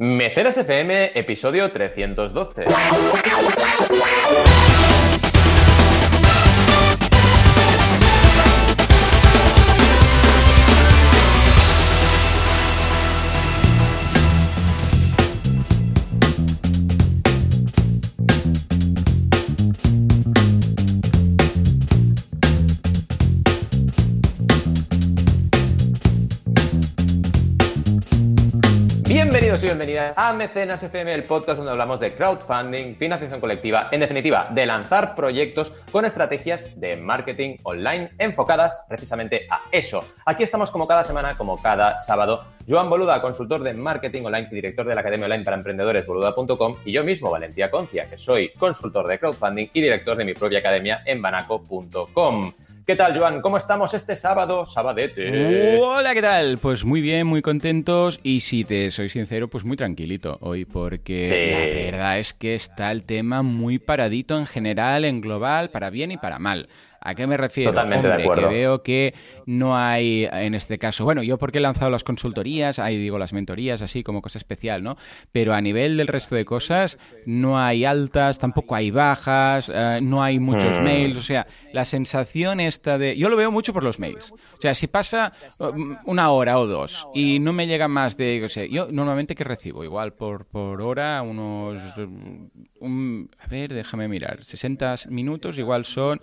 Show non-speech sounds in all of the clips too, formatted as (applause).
Mecenas FM, episodio 312. A Mecenas FM, el podcast donde hablamos de crowdfunding, financiación colectiva, en definitiva, de lanzar proyectos con estrategias de marketing online enfocadas precisamente a eso. Aquí estamos como cada semana, como cada sábado. Joan Boluda, consultor de marketing online y director de la Academia Online para Emprendedores, boluda.com, y yo mismo, Valentía Concia, que soy consultor de crowdfunding y director de mi propia academia en banaco.com. ¿Qué tal, Joan? ¿Cómo estamos este sábado? Sabadete. Hola, ¿qué tal? Pues muy bien, muy contentos y si te soy sincero, pues muy tranquilito hoy porque Sí. la verdad es que está el tema muy paradito en general, en global, para bien y para mal. ¿A qué me refiero? Totalmente de Hombre, acuerdo. que veo que no hay, en este caso, bueno, yo porque he lanzado las consultorías, ahí digo las mentorías, así como cosa especial, ¿no? Pero a nivel del resto de cosas, no hay altas, tampoco hay bajas, eh, no hay muchos Mm. mails, o sea, la sensación esta de... Yo lo veo mucho por los mails. O sea, si pasa um, una hora o dos y no me llega más de, yo normalmente que recibo, igual por, por hora, unos... um, un- a ver, déjame mirar, 60 minutos, igual son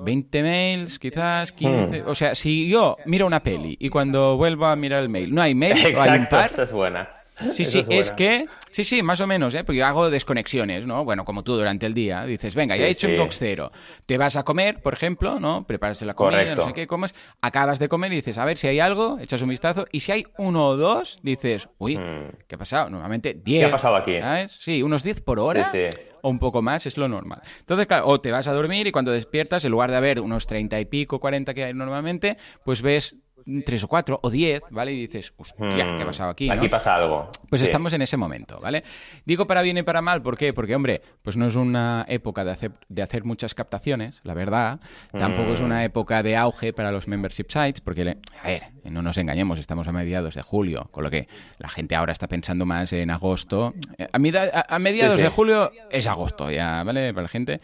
20 mails, quizás 15... O sea, si yo miro una peli y cuando vuelvo a mirar el mail no hay mail, o hay un Exacto, par, esa es buena. Sí, sí, es que, sí, sí, más o menos, ¿eh? porque yo hago desconexiones, ¿no? Bueno, como tú durante el día, dices, venga, ya he hecho sí. el box cero, te vas a comer, por ejemplo, ¿no? Preparas la comida, Correcto. no sé qué, comes, acabas de comer y dices, a ver si hay algo, echas un vistazo, y si hay uno o dos, dices, uy, Mm. ¿qué ha pasado? Normalmente 10. ha pasado aquí? ¿sabes? Sí, unos 10 por hora Sí, sí. o un poco más, es lo normal. Entonces, claro, o te vas a dormir y cuando despiertas, en lugar de haber unos 30 y pico, 40 que hay normalmente, pues ves tres o cuatro o 10, ¿vale? Y dices, hostia. ¿qué ha pasado aquí? Aquí no? pasa algo. Pues Sí. estamos en ese momento, ¿vale? Digo para bien y para mal, ¿por qué? Porque, hombre, pues no es una época de hacer, de hacer muchas captaciones, la verdad. Tampoco es una época de auge para los membership sites, porque, le- a ver, no nos engañemos, estamos a mediados de julio, con lo que la gente ahora está pensando más en agosto. Eh, A, mida- a- a mediados Sí, sí. de julio es agosto, ya, ¿vale? Para la gente.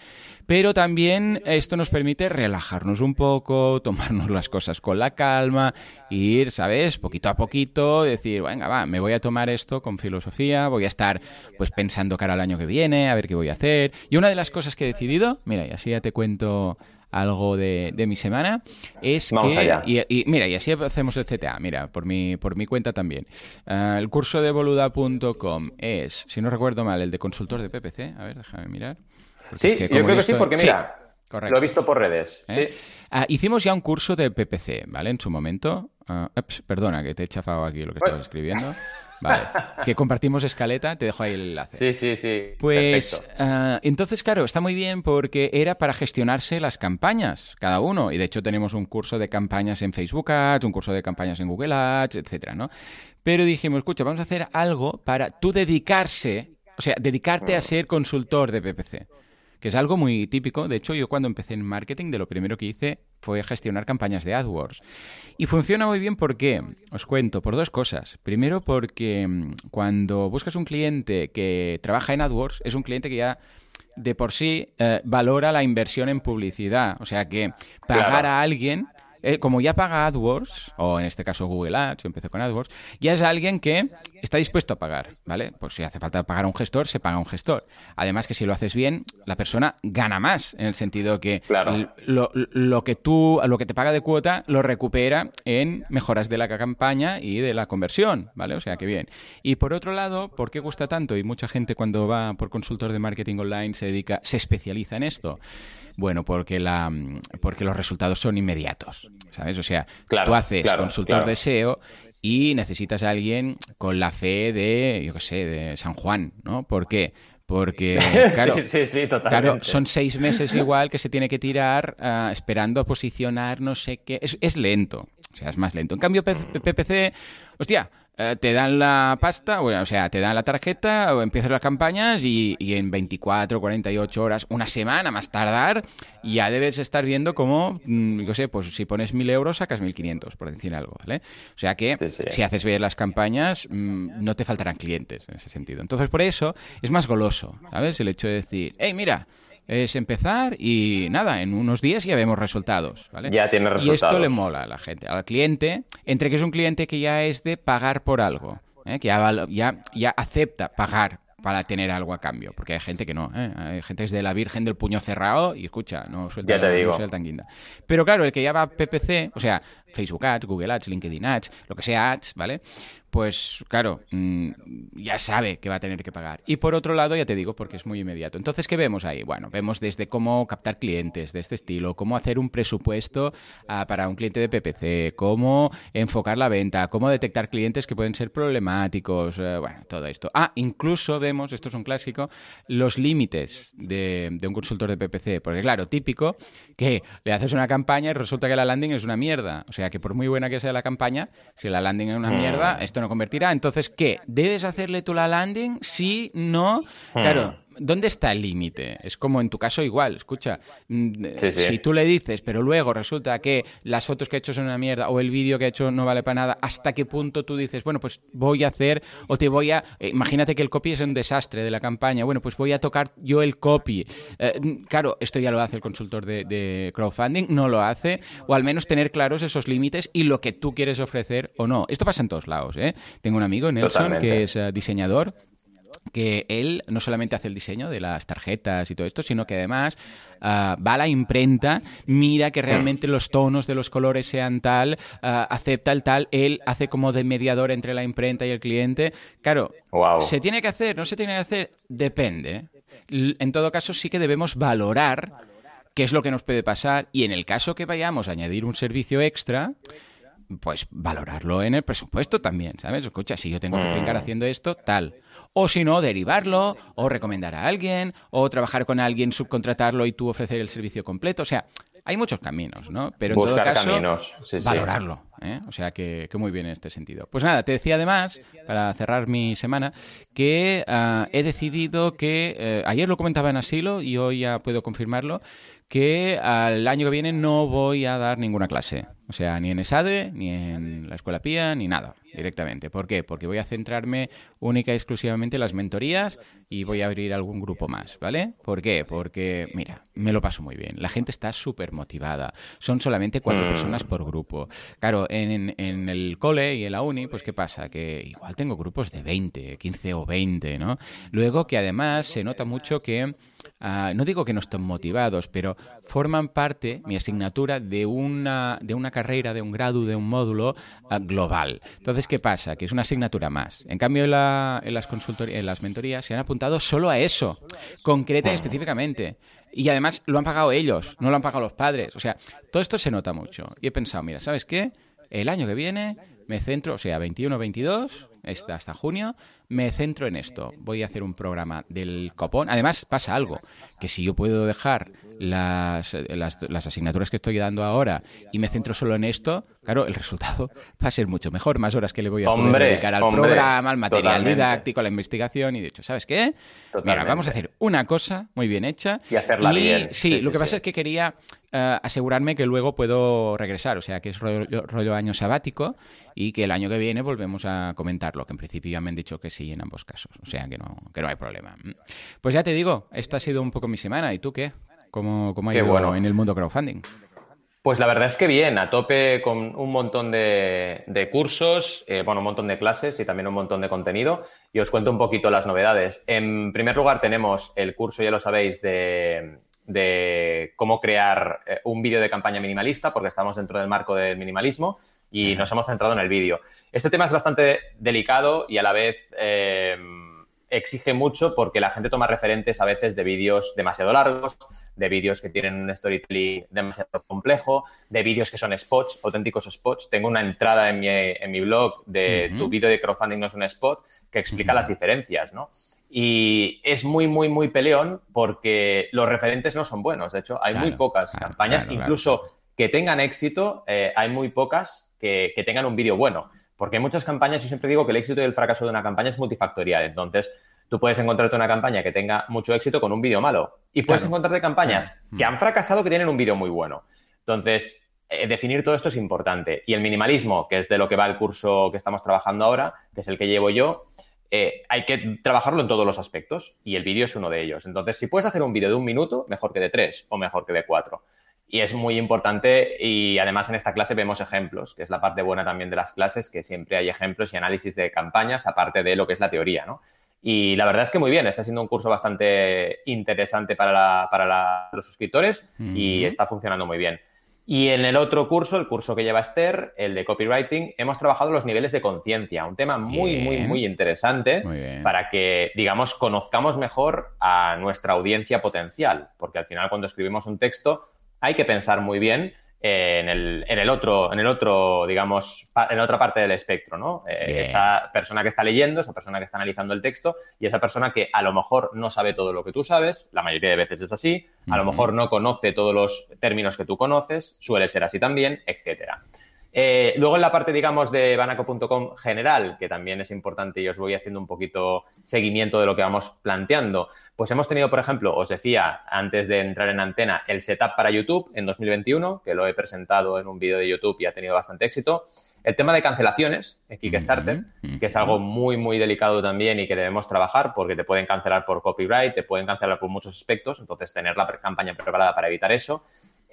Pero también esto nos permite relajarnos un poco, tomarnos las cosas con la calma, ir, ¿sabes? Poquito a poquito, decir, venga, va, me voy a tomar esto con filosofía, voy a estar pues pensando cara al año que viene, a ver qué voy a hacer. Y una de las cosas que he decidido, mira, y así ya te cuento algo de, de mi semana, es Vamos que... allá. Y, y mira, y así hacemos el CTA, mira, por mi, por mi cuenta también. Ah, el curso de boluda.com es, si no recuerdo mal, el de consultor de PPC. A ver, déjame mirar. Sí, es que yo creo que sí, porque Sí, mira, correcto. lo he visto por redes. ¿eh? Sí. Ah, hicimos ya un curso de PPC, ¿vale? En su momento. Ah, ups, perdona, que te he chafado aquí lo que estabas escribiendo. Vale. (laughs) Que compartimos escaleta, te dejo ahí el enlace. Sí, sí, sí. Pues ah, entonces, claro, está muy bien porque era para gestionarse las campañas, cada uno. Y de hecho tenemos un curso de campañas en Facebook Ads, un curso de campañas en Google Ads, etcétera, ¿no? Pero dijimos, escucha, vamos a hacer algo para tú dedicarse, o sea, dedicarte a ser consultor de PPC. Que es algo muy típico. De hecho, yo cuando empecé en marketing, de lo primero que hice fue gestionar campañas de AdWords. Y funciona muy bien porque, os cuento, por dos cosas. Primero, porque mm, cuando buscas un cliente que trabaja en AdWords, es un cliente que ya de por sí eh, valora la inversión en publicidad. O sea que pagar Claro. a alguien, eh, como ya paga AdWords, o en este caso Google Ads, yo empecé con AdWords, ya es alguien que está dispuesto a pagar, ¿vale? Pues si hace falta pagar a un gestor, se paga a un gestor. Además que si lo haces bien, la persona gana más, en el sentido que Claro. lo, lo que tú, lo que te paga de cuota, lo recupera en mejoras de la campaña y de la conversión, ¿vale? O sea que bien. Y por otro lado, ¿por qué gusta tanto? Y mucha gente cuando va por consultor de marketing online se dedica, se especializa en esto. Bueno, porque la porque los resultados son inmediatos, ¿sabes? O sea, Claro, tú haces claro, consultor claro. de SEO y necesitas a alguien con la fe de, yo qué sé, de San Juan, ¿no? ¿Por qué? Porque, (laughs) claro, sí, sí, sí. Claro, son seis meses igual que se tiene que tirar ah, esperando a posicionar no sé qué. Es, es lento. O sea, es más lento. En cambio, PPC, hostia, eh, te dan la pasta, o sea, te dan la tarjeta, o empiezas las campañas y, en 24, 48 horas, una semana más tardar, ya debes estar viendo cómo, mm, sé, pues si pones 1.000 euros sacas 1.500, por decir algo, ¿vale? O sea que si haces bien las campañas, mm, no te faltarán clientes en ese sentido. Entonces, por eso es más goloso, ¿sabes? El hecho de decir, hey, mira, es empezar y nada, en unos días ya vemos resultados. ¿vale? Ya tiene resultados. Y esto le mola a la gente, al cliente, entre que es un cliente que ya es de pagar por algo, ¿eh? que ya, ya, ya acepta pagar para tener algo a cambio, porque hay gente que no, ¿eh? hay gente que es de la virgen del puño cerrado y escucha, no suelta, ya te digo. guinda. Pero claro, el que ya va a PPC, o sea, Facebook Ads, Google Ads, LinkedIn Ads, lo que sea Ads, ¿vale? Pues claro, mm, ya sabe que va a tener que pagar. Y por otro lado, ya te digo, porque es muy inmediato. Entonces, ¿qué vemos ahí? Bueno, vemos desde cómo captar clientes de este estilo, cómo hacer un presupuesto ah, para un cliente de PPC, cómo enfocar la venta, cómo detectar clientes que pueden ser problemáticos, eh, bueno, todo esto. Ah, incluso vemos, esto es un clásico, los límites de, de un consultor de PPC. Porque claro, típico que le haces una campaña y resulta que la landing es una mierda. O sea, que por muy buena que sea la campaña, si la landing es una mm. mierda, esto no convertirá. Entonces, ¿qué? ¿Debes hacerle tú la landing? Sí, no. Hmm. Claro, ¿dónde está el límite? Es como en tu caso igual, escucha, mm, si tú le dices, pero luego resulta que las fotos que he hecho son una mierda o el vídeo que he hecho no vale para nada, ¿hasta qué punto tú dices, bueno, pues voy a hacer o te voy a... Eh, imagínate que el copy es un desastre de la campaña, bueno, pues voy a tocar yo el copy. Eh, mm, claro, esto ya lo hace el consultor de, crowdfunding, no lo hace, o al menos tener claros esos límites y lo que tú quieres ofrecer o no. Esto pasa en todos lados, ¿eh? Tengo un amigo, Nelson, que es eh, diseñador que él no solamente hace el diseño de las tarjetas y todo esto, sino que además ah, va a la imprenta, mira que realmente los tonos de los colores sean tal, ah, acepta el tal, él hace como de mediador entre la imprenta y el cliente. Claro, ¿se tiene que hacer? ¿No se tiene que hacer? Depende. En todo caso, sí que debemos valorar qué es lo que nos puede pasar y en el caso que vayamos a añadir un servicio extra, pues valorarlo en el presupuesto también, ¿sabes? Escucha, si yo tengo que brincar mm. haciendo esto, tal o si no, derivarlo, o recomendar a alguien, o trabajar con alguien, subcontratarlo y tú ofrecer el servicio completo. O sea, hay muchos caminos, ¿no? Pero en todo caso, valorarlo. ¿eh? O sea que, muy bien en este sentido. Pues nada, te decía además, para cerrar mi semana, que ah, he decidido que, eh, ayer lo comentaba en asilo y hoy ya puedo confirmarlo, que al año que viene no voy a dar ninguna clase. O sea, ni en ESADE, ni en la Escuela Pía, ni nada directamente. ¿Por qué? Porque voy a centrarme única y exclusivamente en las mentorías y voy a abrir algún grupo más, ¿vale? ¿Por qué? Porque, mira, me lo paso muy bien. La gente está súper motivada. Son solamente cuatro mm. personas por grupo. Claro, en, en, el cole y en la uni, pues ¿qué pasa? Que igual tengo grupos de 20, 15 o 20, ¿no? Luego que además se nota mucho que Ah, no digo que no estén motivados, pero forman parte, mi asignatura, de una, de una carrera, de un grado, de un módulo ah, global. Entonces, ¿qué pasa? Que es una asignatura más. En cambio, en, las consultorías, en las mentorías se han apuntado solo a eso, concreta y específicamente. Y además lo han pagado ellos, no lo han pagado los padres. O sea, todo esto se nota mucho. Y he pensado, mira, ¿sabes qué? El año que viene me centro, o sea, 21-22, hasta junio, me centro en esto. Voy a hacer un programa del copón. Además, pasa algo, que si yo puedo dejar las, las, asignaturas que estoy dando ahora y me centro solo en esto, claro, el resultado (laughs) va a ser mucho mejor. Más horas que le voy a poder dedicar al programa, al material didáctico, a la investigación. Y de hecho, ¿sabes qué? Mira, vamos a hacer una cosa muy bien hecha. Y hacerla bien. Sí, lo que pasa es que quería eh, asegurarme que luego puedo regresar. O sea, que es rollo año sabático y que el año que viene volvemos a comentarlo, que en principio ya me han dicho que sí en ambos casos, o sea que no, que no hay problema. Pues ya te digo, esta ha sido un poco mi semana, ¿y tú qué? ¿Cómo, cómo ha ido bueno. en el mundo crowdfunding? Pues la verdad es que bien, a tope con un montón de, cursos, eh, bueno, un montón de clases y también un montón de contenido. Y os cuento un poquito las novedades. En primer lugar, tenemos el curso, ya lo sabéis, de, de cómo crear eh, un vídeo de campaña minimalista, porque estamos dentro del marco del minimalismo y nos hemos centrado en el vídeo. Este tema es bastante delicado y a la vez eh, exige mucho porque la gente toma referentes a veces de vídeos demasiado largos, de vídeos que tienen un storytelling demasiado complejo, de vídeos que son spots, auténticos spots. Tengo una entrada en mi, en mi blog de tu vídeo de crowdfunding no es un spot que explica las diferencias, ¿no? Y es muy, muy, muy peleón porque los referentes no son buenos. De hecho, hay muy pocas campañas, incluso que tengan éxito, eh, hay muy pocas que, que tengan un vídeo bueno. Porque en muchas campañas, yo siempre digo que el éxito y el fracaso de una campaña es multifactorial. Entonces, tú puedes encontrarte una campaña que tenga mucho éxito con un vídeo malo. Y puedes Claro. encontrarte campañas Claro. que han fracasado que tienen un vídeo muy bueno. Entonces, eh, definir todo esto es importante. Y el minimalismo, que es de lo que va el curso que estamos trabajando ahora, que es el que llevo yo, eh, hay que trabajarlo en todos los aspectos. Y el vídeo es uno de ellos. Entonces, si puedes hacer un vídeo de un minuto, mejor que de tres o mejor que de cuatro. Y es muy importante y además en esta clase vemos ejemplos, que es la parte buena también de las clases, que siempre hay ejemplos y análisis de campañas, aparte de lo que es la teoría, ¿no? Y la verdad es que muy bien, está siendo un curso bastante interesante para, la- para la- los suscriptores y está funcionando muy bien. Y en el otro curso, el curso que lleva Esther, el de copywriting, hemos trabajado los niveles de conciencia, un tema muy, muy, Bien. muy interesante Muy para que, digamos, conozcamos mejor a nuestra audiencia potencial, porque al final cuando escribimos un texto hay que pensar muy bien en, el, en el otro, en el otro, digamos, en la otra parte del espectro, ¿no? Eh, esa persona que está leyendo, esa persona que está analizando el texto y esa persona que a lo mejor no sabe todo lo que tú sabes, la mayoría de veces es así, a lo mejor no conoce todos los términos que tú conoces, suele ser así también, etcétera. Eh, luego en la parte, digamos, de banaco.com general, que también es importante y os voy haciendo un poquito seguimiento de lo que vamos planteando, pues hemos tenido, por ejemplo, os decía antes de entrar en antena, el setup para YouTube en 2021, que lo he presentado en un vídeo de YouTube y ha tenido bastante éxito. El tema de cancelaciones en Kickstarter, que es algo muy, muy delicado también y que debemos trabajar porque te pueden cancelar por copyright, te pueden cancelar por muchos aspectos, entonces tener la campaña preparada para evitar eso.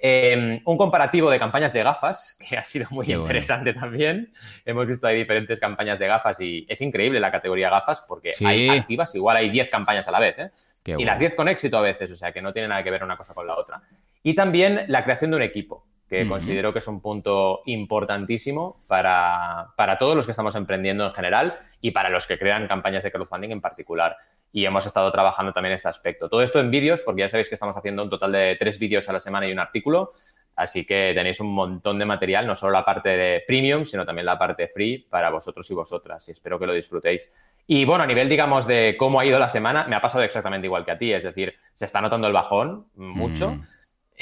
Eh, un comparativo de campañas de gafas, (laughs) que ha sido muy Qué bueno. interesante también. Hemos visto ahí diferentes campañas de gafas y es increíble la categoría gafas porque Sí. hay activas, igual hay 10 campañas a la vez, ¿eh? Y bueno. las 10 con éxito a veces, o sea que no tiene nada que ver una cosa con la otra. Y también la creación de un equipo, que considero que es un punto importantísimo para, para todos los que estamos emprendiendo en general y para los que crean campañas de crowdfunding en particular. Y hemos estado trabajando también este aspecto. Todo esto en vídeos, porque ya sabéis que estamos haciendo un total de tres vídeos a la semana y un artículo. Así que tenéis un montón de material, no solo la parte de premium, sino también la parte free para vosotros y vosotras. Y espero que lo disfrutéis. Y bueno, a nivel, digamos, de cómo ha ido la semana, me ha pasado exactamente igual que a ti. Es decir, se está notando el bajón mucho. Mm.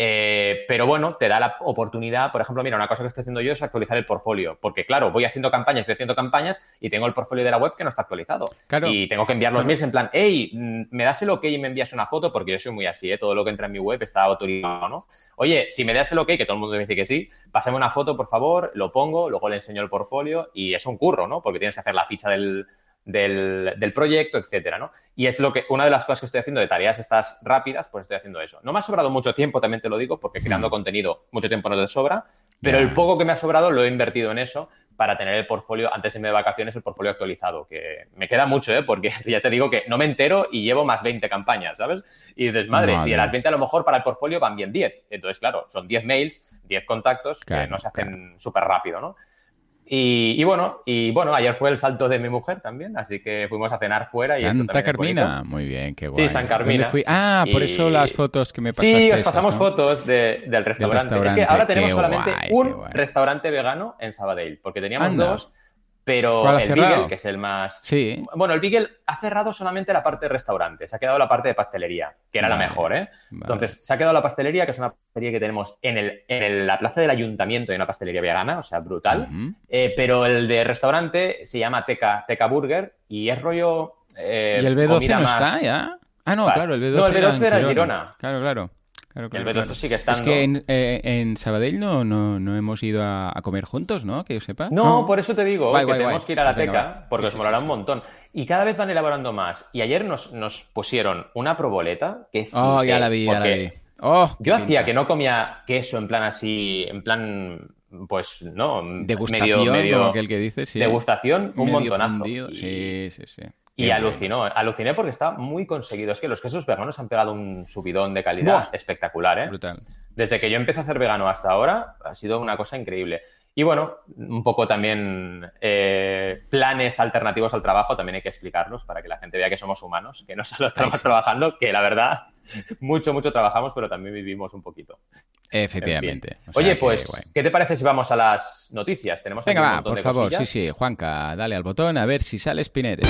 Eh, pero bueno, te da la oportunidad, por ejemplo, mira, una cosa que estoy haciendo yo es actualizar el portfolio, porque claro, voy haciendo campañas, estoy haciendo campañas y tengo el portfolio de la web que no está actualizado. Claro. Y tengo que enviar los mails en plan, hey, mm, me das el ok y me envías una foto, porque yo soy muy así, ¿eh? todo lo que entra en mi web está autorizado, ¿no? Oye, si me das el ok, que todo el mundo me dice que sí, pásame una foto, por favor, lo pongo, luego le enseño el portfolio y es un curro, ¿no? Porque tienes que hacer la ficha del, del, del proyecto, etcétera, ¿no? Y es lo que, una de las cosas que estoy haciendo de tareas estas rápidas, pues estoy haciendo eso. No me ha sobrado mucho tiempo, también te lo digo, porque creando Hmm. contenido mucho tiempo no te sobra, pero el poco que me ha sobrado lo he invertido en eso para tener el portfolio, antes de irme de vacaciones, el portfolio actualizado, que me queda mucho, ¿eh? Porque (laughs) ya te digo que no me entero y llevo más 20 campañas, ¿sabes? Y dices, madre, Madre. y de las 20 a lo mejor para el portfolio van bien 10. Entonces, claro, son 10 mails, 10 contactos Claro, que no se hacen súper rápido, ¿no? Y, y bueno, y bueno, ayer fue el salto de mi mujer también, así que fuimos a cenar fuera y eso Santa también es. Carmina. Muy bien, qué guay. San Carmina. ¿Dónde fui? Ah, por Y- eso las fotos que me pasaste. Sí, os esas, pasamos ¿no? fotos de- del restaurante. Es restaurante, que ahora tenemos qué solamente guay, un restaurante vegano en Sabadell, porque teníamos Anda. dos, pero ¿Cuál ha el? Beagle, que es el más... Sí. Bueno, el Beagle ha cerrado solamente la parte de restaurante, se ha quedado la parte de pastelería, que era Vale, la mejor, ¿eh? vale. Entonces, se ha quedado la pastelería, que es una pastelería que tenemos en, el, en el- la plaza del ayuntamiento, hay una pastelería vegana, o sea, brutal. Eh, pero el de restaurante se llama Teca, Teca Burger y es rollo... eh, ¿Y el B12 comida no más- está ya? Ah, no, claro, el B12, No, el era B12 era en Girona. Claro, claro. Claro, Y el claro, B12 claro. sigue estando. Es que en, eh, en Sabadell no, no, no hemos ido a, a comer juntos, ¿no? Que yo sepa. No, por eso te digo Guay, que guay, tenemos guay. que ir a la Pues teca, porque Sí, os sí, molará sí, un sí. montón. Y cada vez van elaborando más. Y ayer nos, nos pusieron una proboleta que Oh, ya la vi, ya la vi. Oh, Yo hacía pinta. que no comía queso en plan así, en plan, pues, no, Degustación, medio, medio como aquel que dice, sí. degustación, un Medio montonazo. fundido. Sí, sí, sí. Y alucinó, aluciné porque está muy conseguido. Es que los quesos veganos han pegado un subidón de calidad Buah. espectacular, ¿eh? Brutal. Desde que yo empecé a ser vegano hasta ahora, ha sido una cosa increíble. Y bueno, un poco también eh, planes alternativos al trabajo, también hay que explicarlos para que la gente vea que somos humanos, que no (laughs) solo estamos Ay, trabajando, que la verdad, (laughs) mucho, mucho trabajamos, pero también vivimos un poquito. En Efectivamente. fin. O sea Oye, pues, guay. ¿qué te parece si vamos a las noticias? Tenemos aquí Venga, un va, montón por de favor. cosillas. Sí, sí. Juanca, dale al botón a ver si sale Spinete.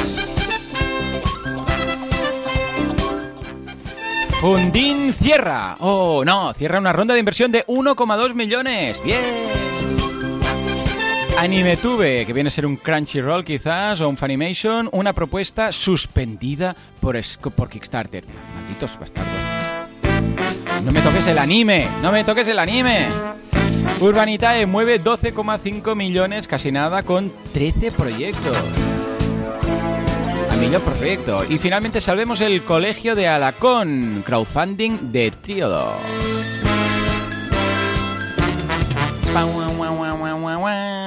Fundín cierra. Oh, no, cierra una ronda de inversión de 1,2 millones. Bien. AnimeTube, que viene a ser un Crunchyroll quizás, o un Funimation, una propuesta suspendida por, por Kickstarter. Malditos bastardos. No me toques el anime, no me toques el anime. Urbanitae mueve 12,5 millones, casi nada, con 13 proyectos. Millón por proyecto. Y finalmente salvemos el colegio de Alacón, crowdfunding de Triodo.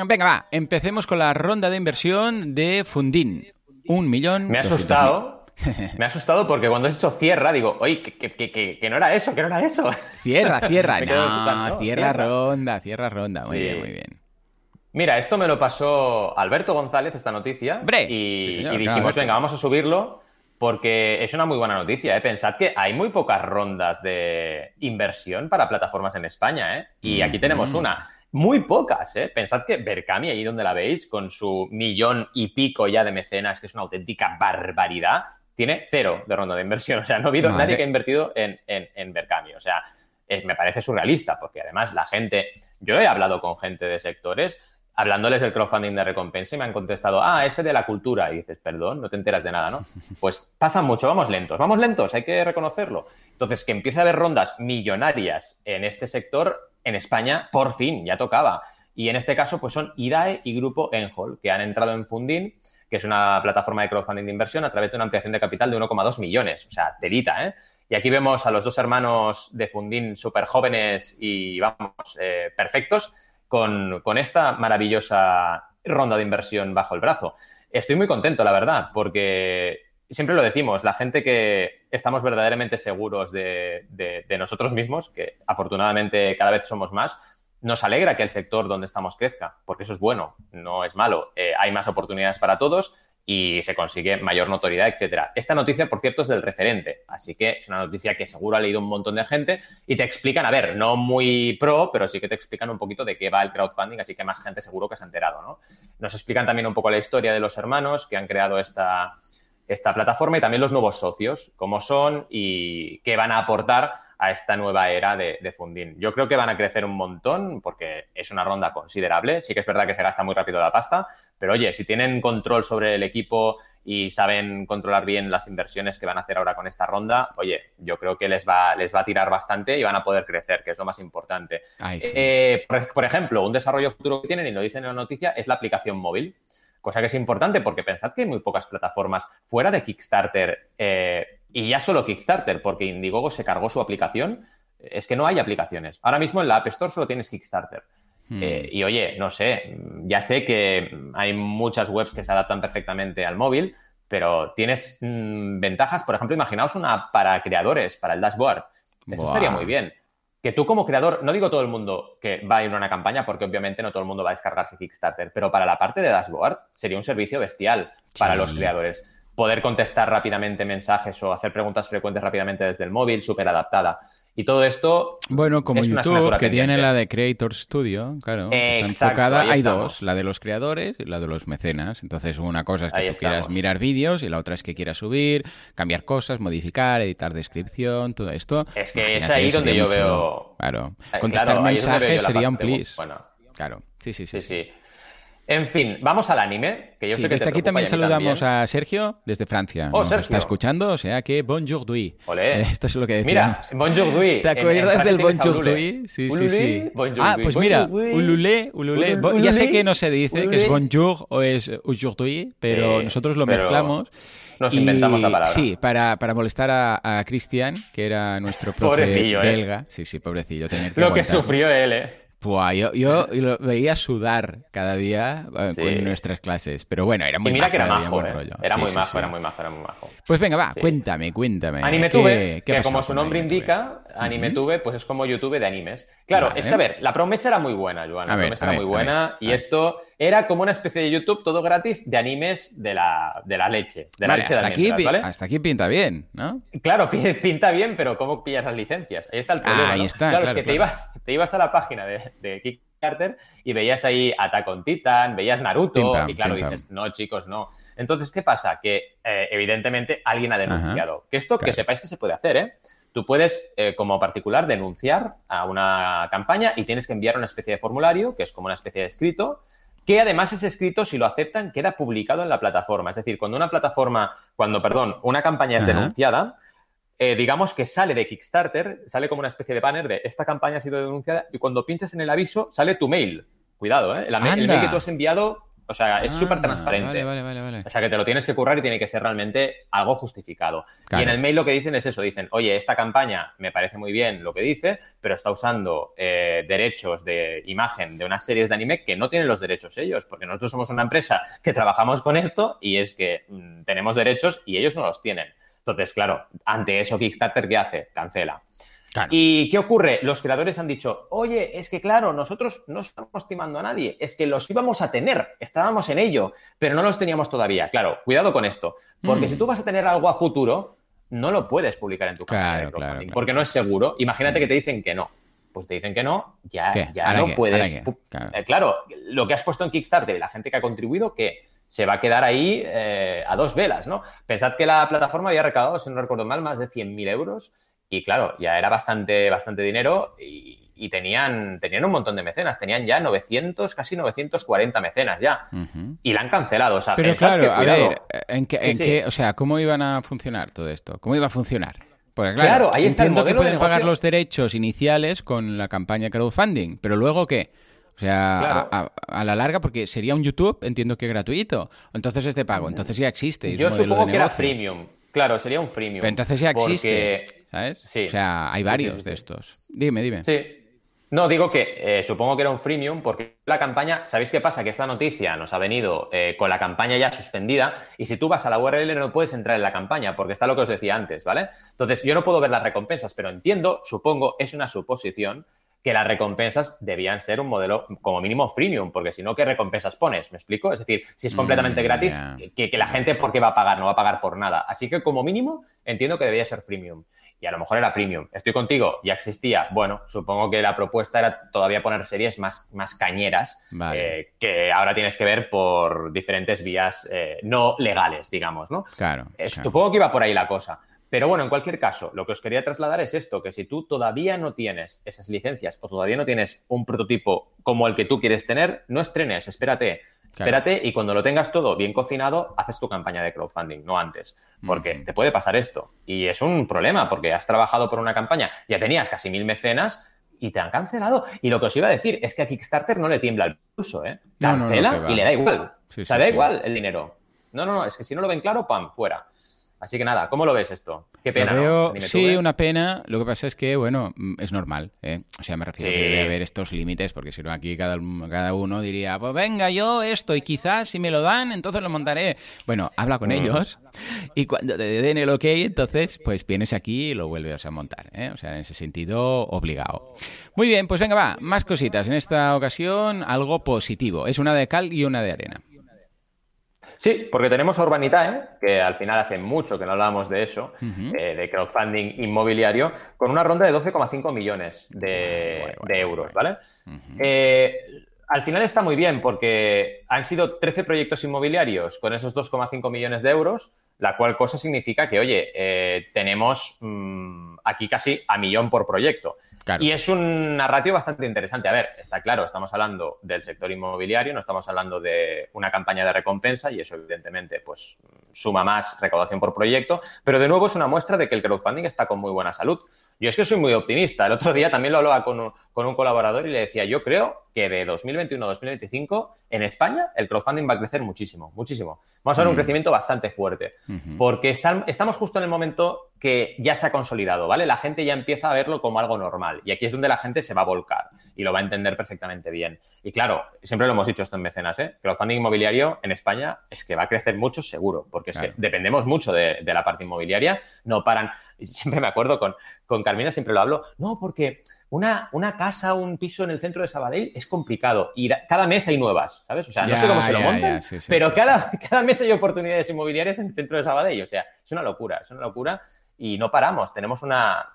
Venga, va, empecemos con la ronda de inversión de Fundin. Un millón. Me ha asustado. (laughs) Me ha asustado porque cuando has hecho cierra, digo, oye, que, no era eso, que no era eso. Cierra, cierra. (laughs) no, cierra, ronda, cierra ronda. Muy bien, muy bien. Mira, esto me lo pasó Alberto González, esta noticia. y, dijimos, venga, vamos a subirlo porque es una muy buena noticia. ¿eh? Pensad que hay muy pocas rondas de inversión para plataformas en España. ¿eh? Y aquí tenemos una. Muy pocas, ¿eh? Pensad que Berkami, allí donde la veis, con su millón y pico ya de mecenas, que es una auténtica barbaridad, tiene cero de ronda de inversión. (laughs) O sea, no ha habido nadie que ha invertido en, en, Berkami. O sea, eh, me parece surrealista, porque además la gente, yo he hablado con gente de sectores, hablándoles del crowdfunding de recompensa y me han contestado, ah, ese de la cultura. Y dices, perdón, no te enteras de nada, ¿no? (laughs) Pues pasa mucho, vamos lentos, vamos lentos, hay que reconocerlo. Entonces, que empiece a haber rondas millonarias en este sector, en España, por fin, ya tocaba. Y en este caso, pues son IDAE y Grupo Enhol, que han entrado en Fundin que es una plataforma de crowdfunding de inversión, a través de una ampliación de capital de 1,2 millones. O sea, telita, ¿eh? Y aquí vemos a los dos hermanos de Fundin súper jóvenes y, vamos, eh, perfectos, con, esta maravillosa ronda de inversión bajo el brazo. Estoy muy contento, la verdad, porque siempre lo decimos, la gente que estamos verdaderamente seguros de, de, nosotros mismos, que afortunadamente cada vez somos más, nos alegra que el sector donde estamos crezca, porque eso es bueno, no es malo. Eh, hay más oportunidades para todos y se consigue mayor notoriedad, etcétera. Esta noticia, por cierto, es del referente, así que es una noticia que seguro ha leído un montón de gente y te explican, a ver, no muy pro, pero sí que te explican un poquito de qué va el crowdfunding, así que más gente seguro que se ha enterado, ¿no? Nos explican también un poco la historia de los hermanos que han creado esta, esta plataforma y también los nuevos socios, cómo son y qué van a aportar a esta nueva era de, de, Fundin. Yo creo que van a crecer un montón porque es una ronda considerable. Sí que es verdad que se gasta muy rápido la pasta, pero oye, si tienen control sobre el equipo y saben controlar bien las inversiones que van a hacer ahora con esta ronda, oye, yo creo que les va, les va a tirar bastante y van a poder crecer, que es lo más importante. Eh, por, ejemplo, un desarrollo futuro que tienen, y lo dicen en la noticia, es la aplicación móvil cosa que es importante porque pensad que hay muy pocas plataformas fuera de Kickstarter eh, y ya solo Kickstarter, porque Indiegogo se cargó su aplicación, es que no hay aplicaciones. Ahora mismo en la App Store solo tienes Kickstarter. Hmm. Eh, y oye, no sé, ya sé que hay muchas webs que se adaptan perfectamente al móvil, pero tienes mm, ventajas, por ejemplo, imaginaos una para creadores, para el dashboard. Eso estaría muy bien. Que tú como creador, no digo todo el mundo que va a ir a una campaña, porque obviamente no todo el mundo va a descargarse Kickstarter, pero para la parte de dashboard sería un servicio bestial para los creadores poder contestar rápidamente mensajes o hacer preguntas frecuentes rápidamente desde el móvil, súper adaptada. Y todo esto. Bueno, como YouTube, que tiene la de Creator Studio, claro, está enfocada. Hay dos, la de los creadores y la de los mecenas. Entonces, una cosa es que tú quieras mirar vídeos y la otra es que quieras subir, cambiar cosas, modificar, editar descripción, todo esto. Es que es ahí donde yo veo. Claro, contestar mensajes sería un please. Bueno, claro, sí, sí. sí. sí. En fin, vamos al anime, que yo sé que desde aquí también saludamos a Sergio desde Francia. Oh, Sergio. está escuchando, o sea que bonjour dui. Olé. Esto es lo que decíamos. Mira, bonjour dui. ¿Te acuerdas del bonjour dui? Sí, sí, sí. Ah, pues mira, ululé, ululé. Ya sé que no se dice que es bonjour o es aujourd'hui, pero nosotros lo mezclamos. Nos inventamos la palabra. Sí, para, para molestar a, a Cristian, que era nuestro profe ¿eh? belga. Sí, sí, pobrecillo. lo que sufrió él, ¿eh? Yo, (laughs) lo veía sudar cada día eh, con nuestras clases. Pero bueno, era muy y mira que era majo, eh. Era, muy majo era muy majo, era muy majo. Pues venga, va, cuéntame, cuéntame. AnimeTube, que como su nombre indica, AnimeTube, pues es como YouTube de animes. Claro, es que a ver, la promesa era muy buena, Joan. La promesa era muy buena y esto era como una especie de YouTube todo gratis de animes de la, de la leche. De la leche hasta, de aquí, hasta aquí pinta bien, ¿no? Claro, (laughs) pinta bien, pero ¿cómo pillas las licencias? Ahí está el problema. ahí está. Claro, es que Te, ibas, te ibas a la página de, de Kickstarter y veías ahí Attack on Titan, veías Naruto, y claro, dices, no, chicos, no. Entonces, ¿qué pasa? Que eh, evidentemente alguien ha denunciado. Que esto, que sepáis que se puede hacer, ¿eh? Tú puedes, eh, como particular, denunciar a una campaña y tienes que enviar una especie de formulario, que es como una especie de escrito, que además es escrito, si lo aceptan, queda publicado en la plataforma. Es decir, cuando una plataforma, cuando, perdón, una campaña es denunciada, eh, digamos que sale de Kickstarter, sale como una especie de banner de esta campaña ha sido denunciada y cuando pinchas en el aviso sale tu mail. Cuidado, ¿eh? el mail que tú has enviado o sea, es súper ah, transparente. Vale, vale, vale, O sea, que te lo tienes que currar y tiene que ser realmente algo justificado. Y en el mail lo que dicen es eso, dicen, oye, esta campaña me parece muy bien lo que dice, pero está usando eh, derechos de imagen de unas series de anime que no tienen los derechos ellos, porque nosotros somos una empresa que trabajamos con esto y es que mm, tenemos derechos y ellos no los tienen. Entonces, claro, ante eso Kickstarter, ¿qué hace? Cancela. ¿Y qué ocurre? Los creadores han dicho, oye, es que claro, nosotros no estamos timando a nadie, es que los íbamos a tener, estábamos en ello, pero no los teníamos todavía. Claro, cuidado con esto, porque mm. si tú vas a tener algo a futuro, no lo puedes publicar en tu canal porque no es seguro. Imagínate que te dicen que no. Pues te dicen que no, ya, ya no puedes. Eh, claro. lo que has puesto en Kickstarter, la gente que ha contribuido, que se va a quedar ahí eh, a dos velas, ¿no? Pensad que la plataforma había recaudado, si no recuerdo mal, más de 100.000 euros y claro, ya era bastante, bastante dinero y, tenían, tenían un montón de mecenas. Tenían ya 900, casi 940 mecenas ya. Y la han cancelado. O sea, Pero claro, a ver, ¿en, qué, o sea, ¿cómo iban a funcionar todo esto? ¿Cómo iba a funcionar? Porque claro, ahí está entiendo que pueden pagar los derechos iniciales con la campaña crowdfunding, pero luego ¿qué? O sea, a, la larga, porque sería un YouTube, entiendo que gratuito. Entonces es de pago, entonces ya existe. Yo supongo que era freemium. Claro, sería un freemium. Pero entonces ya existe, ¿sabes? Sí. O sea, hay varios de estos. Dime, dime. Sí. No, digo que eh, supongo que era un freemium porque la campaña, ¿sabéis qué pasa? Que esta noticia nos ha venido eh, con la campaña ya suspendida y si tú vas a la URL no puedes entrar en la campaña porque está lo que os decía antes, ¿vale? Entonces yo no puedo ver las recompensas, pero entiendo, supongo, es una suposición que las recompensas debían ser un modelo como mínimo freemium, porque si no, ¿qué recompensas pones? ¿Me explico? Es decir, si es completamente mm, gratis, que, la gente, ¿por qué va a pagar? No va a pagar por nada. Así que como mínimo, entiendo que debía ser freemium. Y a lo mejor era premium. Estoy contigo, ya existía. Bueno, supongo que la propuesta era todavía poner series más, más cañeras, eh, que ahora tienes que ver por diferentes vías eh, no legales, digamos, ¿no? claro. Supongo que iba por ahí la cosa. Pero bueno, en cualquier caso, lo que os quería trasladar es esto, que si tú todavía no tienes esas licencias o todavía no tienes un prototipo como el que tú quieres tener, no estrenes, espérate. Espérate y cuando lo tengas todo bien cocinado, haces tu campaña de crowdfunding, no antes. Porque te puede pasar esto. Y es un problema, porque has trabajado por una campaña, ya tenías casi mil mecenas y te han cancelado. Y lo que os iba a decir es que a Kickstarter no le tiembla el pulso, ¿eh? Cancela y le da igual. o sea, da igual el dinero. No, no, no, es que si no lo ven claro, pam, fuera. Así que nada, ¿cómo lo ves esto? Qué pena. Veo, sí, ¿eh? una pena. Lo que pasa es que, bueno, mm, es normal. ¿eh? O sea, me refiero a que debe haber estos límites, porque si no, aquí cada, cada uno diría, pues venga, yo esto, y quizás si me lo dan, entonces lo montaré. Bueno, habla con mm. ellos (laughs) y cuando te den el ok, entonces, pues vienes aquí y lo vuelves a montar. ¿eh? O sea, en ese sentido, obligado. Muy bien, pues venga, va, más cositas. En esta ocasión, algo positivo. Es una de cal y una de arena. Sí, porque tenemos a Urbanitae, que al final hace mucho que no hablábamos de eso, eh, de crowdfunding inmobiliario, con una ronda de 12,5 millones de, euros, ¿vale? Eh, al final está muy bien porque han sido 13 proyectos inmobiliarios con esos 2,5 millones de euros, la cual cosa significa que, oye, eh, tenemos mm, aquí casi a millón por proyecto. Y es un ratio bastante interesante. A ver, está claro, estamos hablando del sector inmobiliario, no estamos hablando de una campaña de recompensa y eso evidentemente pues suma más recaudación por proyecto, pero de nuevo es una muestra de que el crowdfunding está con muy buena salud. Yo es que soy muy optimista. El otro día también lo hablaba con un, con un colaborador y le decía, yo creo que de 2021 a 2025 en España el crowdfunding va a crecer muchísimo, muchísimo. Vamos a ver un mm. crecimiento bastante fuerte, porque estamos justo en el momento que ya se ha consolidado, ¿vale? La gente ya empieza a verlo como algo normal y aquí es donde la gente se va a volcar y lo va a entender perfectamente bien. Y claro, siempre lo hemos dicho esto en mecenas, ¿eh? Crowdfunding inmobiliario en España es que va a crecer mucho seguro, porque es que dependemos mucho de, la parte inmobiliaria, no paran. Siempre me acuerdo con, con Carmina, siempre lo hablo, no, porque una, una, casa, un piso en el centro de Sabadell es complicado y cada mes hay nuevas, ¿sabes? O sea, no sé cómo se lo montan, pero cada, (laughs) cada mes hay oportunidades inmobiliarias en el centro de Sabadell. O sea, es una locura, es una locura y no paramos. Tenemos una...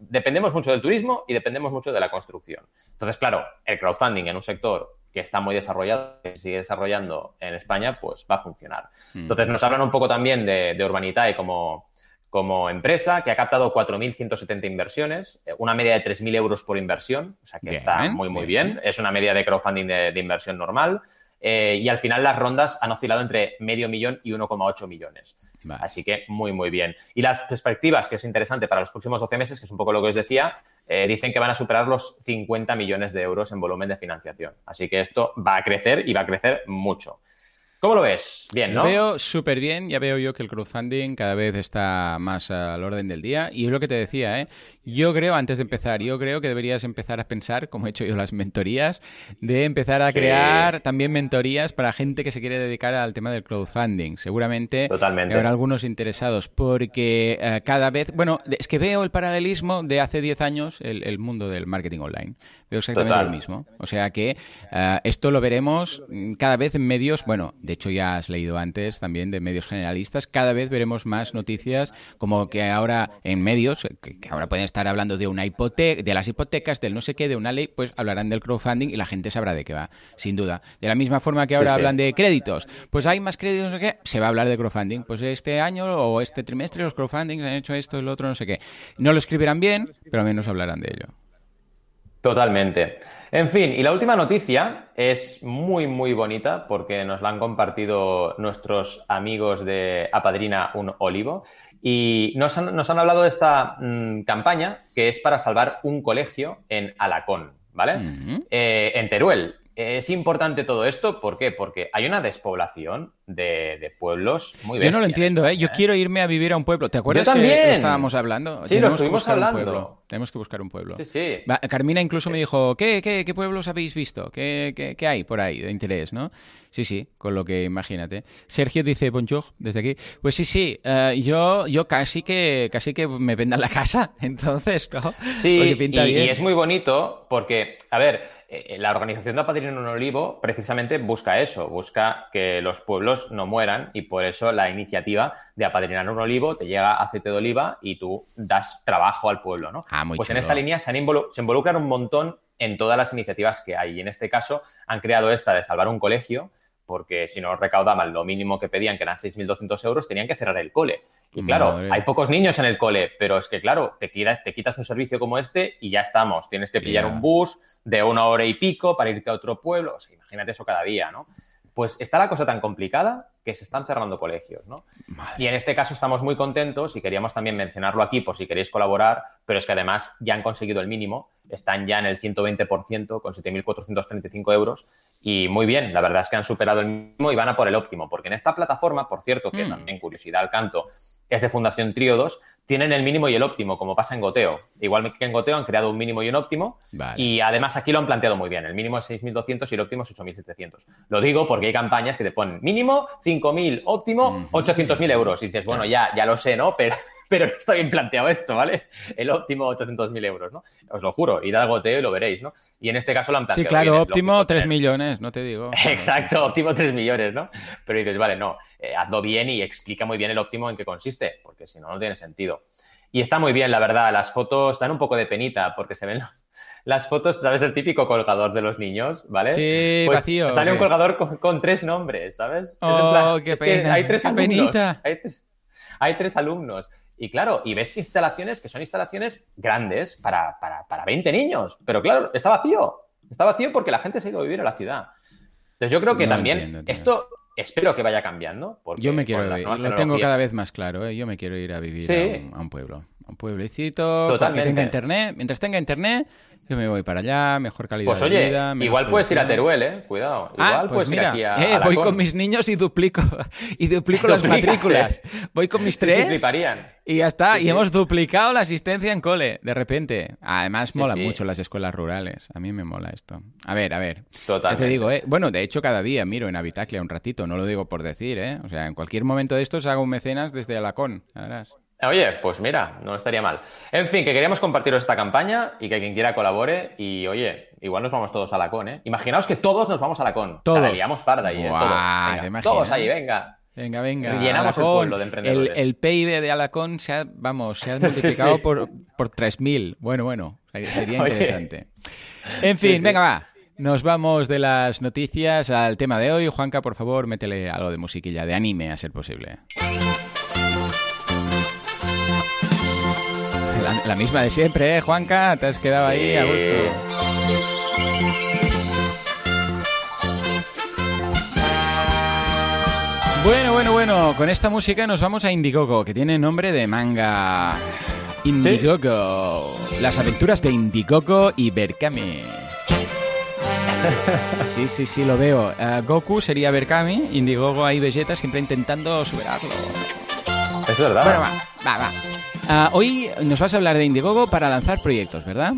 Dependemos mucho del turismo y dependemos mucho de la construcción. Entonces, claro, el crowdfunding en un sector que está muy desarrollado, que sigue desarrollando en España, pues va a funcionar. Mm. Entonces, nos hablan un poco también de, de Urbanitae como como empresa que ha captado 4.170 inversiones, eh, una media de 3.000 euros por inversión, o sea que está muy, muy bien. Es una media de crowdfunding de, inversión normal. eh, y al final las rondas han oscilado entre medio millón y 1,8 millones. Así que muy, muy bien. Y las perspectivas, que es interesante para los próximos 12 meses, que es un poco lo que os decía, eh, dicen que van a superar los 50 millones de euros en volumen de financiación. Así que esto va a crecer y va a crecer mucho. ¿Cómo lo ves? Bien, ¿no? Lo veo súper bien. Ya veo yo que el crowdfunding cada vez está más al orden del día. Y es lo que te decía, ¿eh? Yo creo, antes de empezar, yo creo que deberías empezar a pensar, como he hecho yo las mentorías, de empezar a crear también mentorías para gente que se quiere dedicar al tema del crowdfunding. Seguramente habrá algunos interesados, porque eh, cada vez, bueno, es que veo el paralelismo de hace 10 años, el, mundo del marketing online. Veo exactamente lo mismo. O sea que eh, esto lo veremos cada vez en medios, bueno, de hecho ya has leído antes también de medios generalistas, cada vez veremos más noticias como que ahora en medios, que, que ahora pueden estar estar hablando de una hipoteca, de las hipotecas, del no sé qué, de una ley, pues hablarán del crowdfunding y la gente sabrá de qué va, sin duda. De la misma forma que ahora hablan de créditos, pues hay más créditos, no sé qué, se va a hablar de crowdfunding. Pues este año o este trimestre los crowdfunding han hecho esto, el otro, no sé qué. No lo escribirán bien, pero al menos hablarán de ello. Totalmente. En fin, y la última noticia es muy, muy bonita porque nos la han compartido nuestros amigos de Apadrina un Olivo y nos han, hablado de esta mm, campaña que es para salvar un colegio en Alacón, ¿vale? Eh, en Teruel. Es importante todo esto, ¿por qué? Porque hay una despoblación de, pueblos muy Yo no lo entiendo, ¿eh? Yo quiero irme a vivir a un pueblo. ¿Te acuerdas que estábamos hablando? Sí, lo estuvimos hablando. Tenemos que buscar un pueblo. Sí, sí. Carmina incluso me dijo, ¿qué, qué, qué pueblos habéis visto? ¿Qué, ¿Qué, hay por ahí de interés, no? Sí, sí, con lo que imagínate. Sergio dice, bonjour, desde aquí. Pues sí, sí, eh, yo, yo casi que casi que me vendan la casa, (laughs) entonces, ¿no? Sí, y es muy bonito porque, a ver, eh, la organización de Apadrino un Olivo precisamente busca eso, busca que los pueblos no mueran y por eso la iniciativa de apadrinar un olivo te llega aceite de oliva y tú das trabajo al pueblo, ¿no? Ah, pues en esta línea se, se involucran un montón en todas las iniciativas que hay y en este caso han creado esta de salvar un colegio porque si no recaudaban lo mínimo que pedían, que eran 6.200 euros, tenían que cerrar el cole. Y claro, hay pocos niños en el cole, pero es que claro, te, quitas, te quitas un servicio como este y ya estamos. Tienes que pillar un bus de una hora y pico para irte a otro pueblo. O sea, imagínate eso cada día, ¿no? Pues está la cosa tan complicada que se están cerrando colegios, ¿no? Y en este caso estamos muy contentos y queríamos también mencionarlo aquí por si queréis colaborar, pero es que además ya han conseguido el mínimo, están ya en el 120% con 7.435 euros y muy bien, la verdad es que han superado el mínimo y van a por el óptimo, porque en esta plataforma, por cierto, que mm. también curiosidad al canto, es de Fundación Tríodos, tienen el mínimo y el óptimo, como pasa en Goteo. Igual que en Goteo han creado un mínimo y un óptimo. Y además aquí lo han planteado muy bien. El mínimo es 6.200 y el óptimo es 8.700. Lo digo porque hay campañas que te ponen mínimo 5.000, óptimo 800.000 euros. Y dices, bueno, ya, ya lo sé, ¿no? Pero pero no (laughs) está bien planteado esto, ¿vale? El óptimo 800.000 euros, ¿no? Os lo juro, id al goteo y lo veréis, ¿no? Y en este caso lo han planteado. Sí, claro, óptimo 3 millones, no te digo. (laughs) Exacto, óptimo 3 millones, ¿no? Pero dices, vale, no, eh, hazlo bien y explica muy bien el óptimo en qué consiste, porque si no, no tiene sentido. Y está muy bien, la verdad, las fotos dan un poco de penita, porque se ven (laughs) las fotos, ¿sabes? El típico colgador de los niños, ¿vale? Sí, pues vacío. Sale un colgador con, tres nombres, ¿sabes? Oh, qué pena. hay tres alumnos. Hay tres, hay tres alumnos. Y claro, y ves instalaciones que son instalaciones grandes para, para, para 20 niños. Pero claro, está vacío. Está vacío porque la gente se ha ido a vivir a la ciudad. Entonces yo creo que también esto espero que vaya cambiando. yo me quiero ir, lo tengo cada vez más claro, ¿eh? yo me quiero ir a vivir a, un, pueblo, a un pueblecito, que tenga internet. Mientras tenga internet, yo me voy para allá, mejor calidad pues, de vida. igual puedes ir a Teruel, ¿eh? Cuidado. Ah, igual pues mira, ir aquí a, eh, voy con mis niños y duplico (laughs) y duplico las (laughs) matrículas. Voy con mis tres. y ya está. y hemos duplicado la asistencia en cole, de repente. Además, mola mucho las escuelas rurales. A mí me mola esto. A ver, a ver. Totalmente. te digo, ¿eh? Bueno, de hecho, cada día miro en Habitaclia un ratito. No lo digo por decir, ¿eh? O sea, en cualquier momento de estos hago un mecenas desde Alacón. Verás. Oye, pues mira, no estaría mal. En fin, que queríamos compartiros esta campaña y que quien quiera colabore. Y oye, igual nos vamos todos a la con, ¿eh? Imaginaos que todos nos vamos a la con. Todos. liamos parda ahí, ¿eh? todos. todos ahí, venga. Venga, venga. Llenamos el pueblo de emprendedores. El, PIB de Alacón se ha, vamos, se ha (laughs) multiplicado por, por 3.000. Bueno, bueno, sería (laughs) interesante. En fin, venga, va. Nos vamos de las noticias al tema de hoy. Juanca, por favor, métele algo de musiquilla, de anime, a ser posible. La, misma de siempre, ¿eh, Juanca? Te has quedado ahí a gusto. Bueno, con esta música nos vamos a Indiegogo, que tiene nombre de manga. Indiegogo. Las aventuras de Indiegogo y Berkami. Sí, sí, sí, lo veo. Eh, Goku sería Berkami, Indiegogo y Vegeta siempre intentando superarlo. Es verdad. Bueno, va, va, va. Ah, hoy nos vas a hablar de Indiegogo para lanzar proyectos, ¿verdad?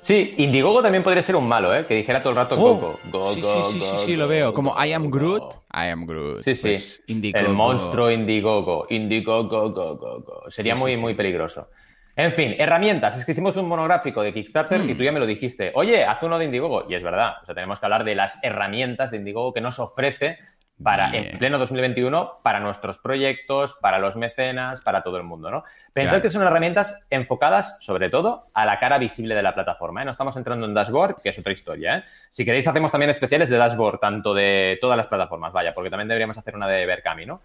Sí, Indiegogo también podría ser un malo, ¿eh? Que dijera todo el rato Oh, Gogo. Go, sí, go, sí, sí, go, sí, lo veo. Como I am. Groot. I am Groot. Sí, sí. Pues, Indiegogo. El monstruo Indiegogo. Indiegogo, go, go, go. Sería Sí, muy, sí, muy peligroso. En fin, herramientas. Es que hicimos un monográfico de Kickstarter y Hmm. tú ya me lo dijiste. Oye, haz uno de Indiegogo. Y es verdad. O sea, tenemos que hablar de las herramientas de Indiegogo que nos ofrece para, Bien. en pleno 2021, para nuestros proyectos, para los mecenas, para todo el mundo, ¿no? Pensad Claro. que son herramientas enfocadas, sobre todo, a la cara visible de la plataforma. ¿eh? No estamos entrando en dashboard, que es otra historia. ¿eh? Si queréis, hacemos también especiales de dashboard, tanto de todas las plataformas, vaya, porque también deberíamos hacer una de Berkami, ¿no?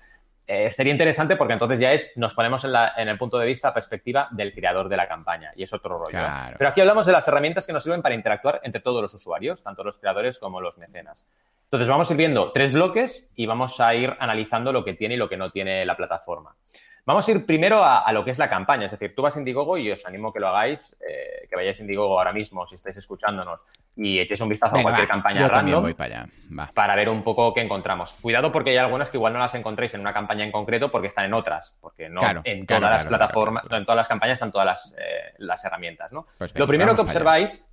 Eh, sería interesante porque entonces ya es, nos ponemos en, la- en el punto de vista, perspectiva del creador de la campaña y es otro rollo. ¿eh? Claro. Pero aquí hablamos de las herramientas que nos sirven para interactuar entre todos los usuarios, tanto los creadores como los mecenas. Entonces vamos a ir viendo tres bloques y vamos a ir analizando lo que tiene y lo que no tiene la plataforma. Vamos a ir primero a, a lo que es la campaña, es decir, tú vas a Indiegogo y os animo que lo hagáis, que vayáis a Indiegogo ahora mismo si estáis escuchándonos y echéis un vistazo a cualquier va, campaña Yo random voy para allá. Va. para ver un poco qué encontramos. Cuidado porque hay algunas que igual no las encontréis en una campaña en concreto porque están en otras, porque no Claro, en claro, todas las claro, plataformas, en todas las campañas están todas las, eh, las herramientas, ¿no? Pues Lo primero que observáis,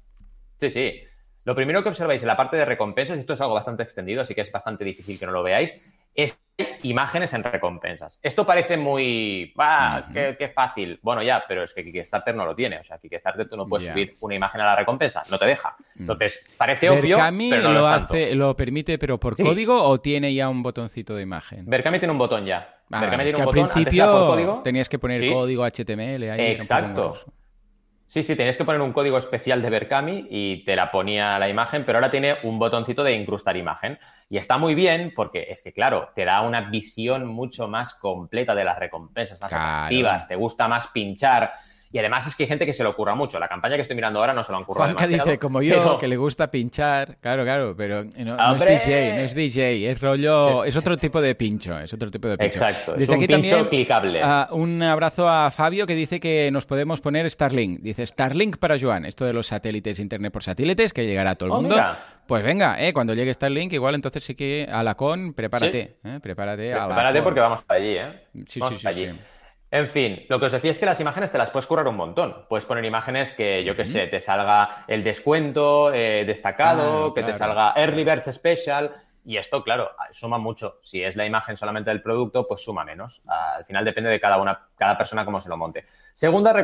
sí, sí, lo primero que observáis en la parte de recompensas, y esto es algo bastante extendido, así que es bastante difícil que no lo veáis, es imágenes en recompensas. Esto parece muy, ¡ah, qué, qué fácil! Bueno, ya, pero es que Kickstarter no lo tiene. O sea, Kickstarter tú no puedes subir una imagen a la recompensa, no te deja. Mm. Entonces, parece obvio, Berkami pero no lo, lo es tanto. hace, lo permite, pero por Sí. código o tiene ya un botoncito de imagen. Berkami tiene un botón ya. Ah, es que al botón, principio tenías que poner Sí. código HTML ahí. Exacto. Sí, sí, tenías que poner un código especial de Berkami y te la ponía la imagen, pero ahora tiene un botoncito de incrustar imagen. Y está muy bien porque es que, claro, te da una visión mucho más completa de las recompensas, más Claro. atractivas, te gusta más pinchar. Y además es que hay gente que se le ocurra mucho. La campaña que estoy mirando ahora no se lo han currado Juanca demasiado, dice, como yo, pero- que le gusta pinchar. Claro, claro, pero no, no es DJ, no es DJ, es rollo, Sí. es otro tipo de pincho, es otro tipo de pincho. Exacto, es Desde un aquí pincho también, clicable. ah, un abrazo a Fabio que dice que nos podemos poner Starlink. Dice Starlink para Joan, esto de los satélites, internet por satélites, que llegará a todo el Oh, mundo. mira. Pues venga, eh, cuando llegue Starlink, igual entonces sí que a la con, prepárate, eh, prepárate. a la Prepárate con. porque vamos para allí, ¿eh? Sí, Vamos sí, allí. sí. En fin, lo que os decía es que las imágenes te las puedes currar un montón. Puedes poner imágenes que, yo qué sé, te salga el descuento eh, destacado, que te salga Early Bird Special. Y esto, claro, suma mucho. Si es la imagen solamente del producto, pues suma menos. Al final depende de cada una, cada persona cómo se lo monte. Segunda,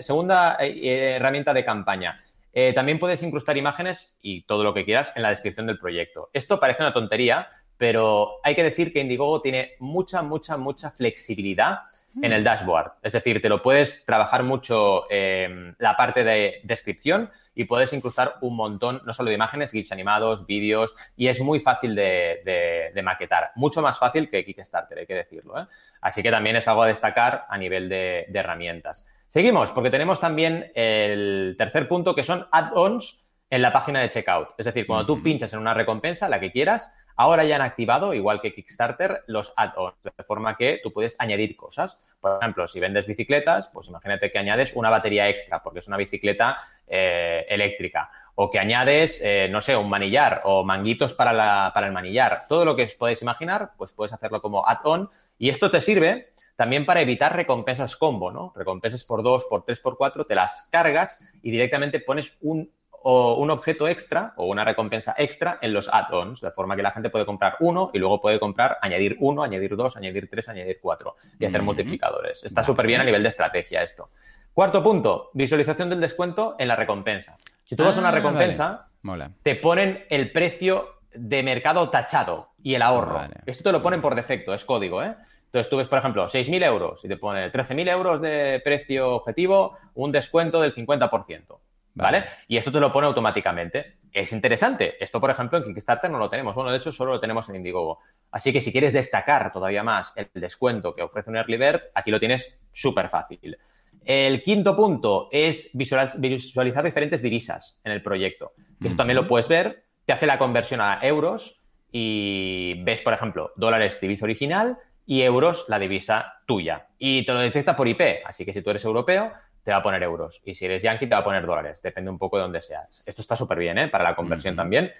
segunda eh, herramienta de campaña. Eh, también puedes incrustar imágenes y todo lo que quieras en la descripción del proyecto. Esto parece una tontería, pero hay que decir que Indiegogo tiene mucha, mucha, mucha flexibilidad en el dashboard. Es decir, te lo puedes trabajar mucho eh, la parte de descripción y puedes incrustar un montón, no solo de imágenes, GIFs animados, vídeos, y es muy fácil de, de- de maquetar. Mucho más fácil que Kickstarter, hay que decirlo. ¿eh? Así que también es algo a destacar a nivel de, de herramientas. Seguimos, porque tenemos también el tercer punto, que son add-ons en la página de checkout. Es decir, cuando tú pinchas en una recompensa, la que quieras, ahora ya han activado, igual que Kickstarter, los add-ons, de forma que tú puedes añadir cosas. Por ejemplo, si vendes bicicletas, pues imagínate que añades una batería extra, porque es una bicicleta eh, eléctrica. O que añades, eh, no sé, un manillar o manguitos para, la- para el manillar. Todo lo que os podéis imaginar, pues puedes hacerlo como add-on. Y esto te sirve también para evitar recompensas combo, ¿no? Recompensas por 2, por 3, por 4, te las cargas y directamente pones un, o un objeto extra o una recompensa extra en los add-ons, de forma que la gente puede comprar uno y luego puede comprar, añadir uno, añadir dos, añadir tres, añadir cuatro y hacer multiplicadores. Está Vale. súper bien a nivel de estrategia esto. Cuarto punto, visualización del descuento en la recompensa. Si tú vas a una Ah, recompensa, Mola. te ponen el precio de mercado tachado y el ahorro. Vale. Esto te lo ponen por defecto, es código, ¿eh? Entonces tú ves, por ejemplo, 6.000 euros y te pone 13.000 euros de precio objetivo, un descuento del 50%. ¿Vale? Vale. Y esto te lo pone automáticamente. Es interesante. Esto, por ejemplo, en Kickstarter no lo tenemos. Bueno, de hecho, solo lo tenemos en Indiegogo. Así que si quieres destacar todavía más el descuento que ofrece un Early Bird, aquí lo tienes súper fácil. El quinto punto es visual- visualizar diferentes divisas en el proyecto. Que Esto también lo puedes ver. Te hace la conversión a euros y ves, por ejemplo, dólares divisa original y euros la divisa tuya. Y te lo detecta por IP, así que si tú eres europeo, te va a poner euros. Y si eres yankee, te va a poner dólares. Depende un poco de dónde seas. Esto está súper bien, ¿eh? Para la conversión también.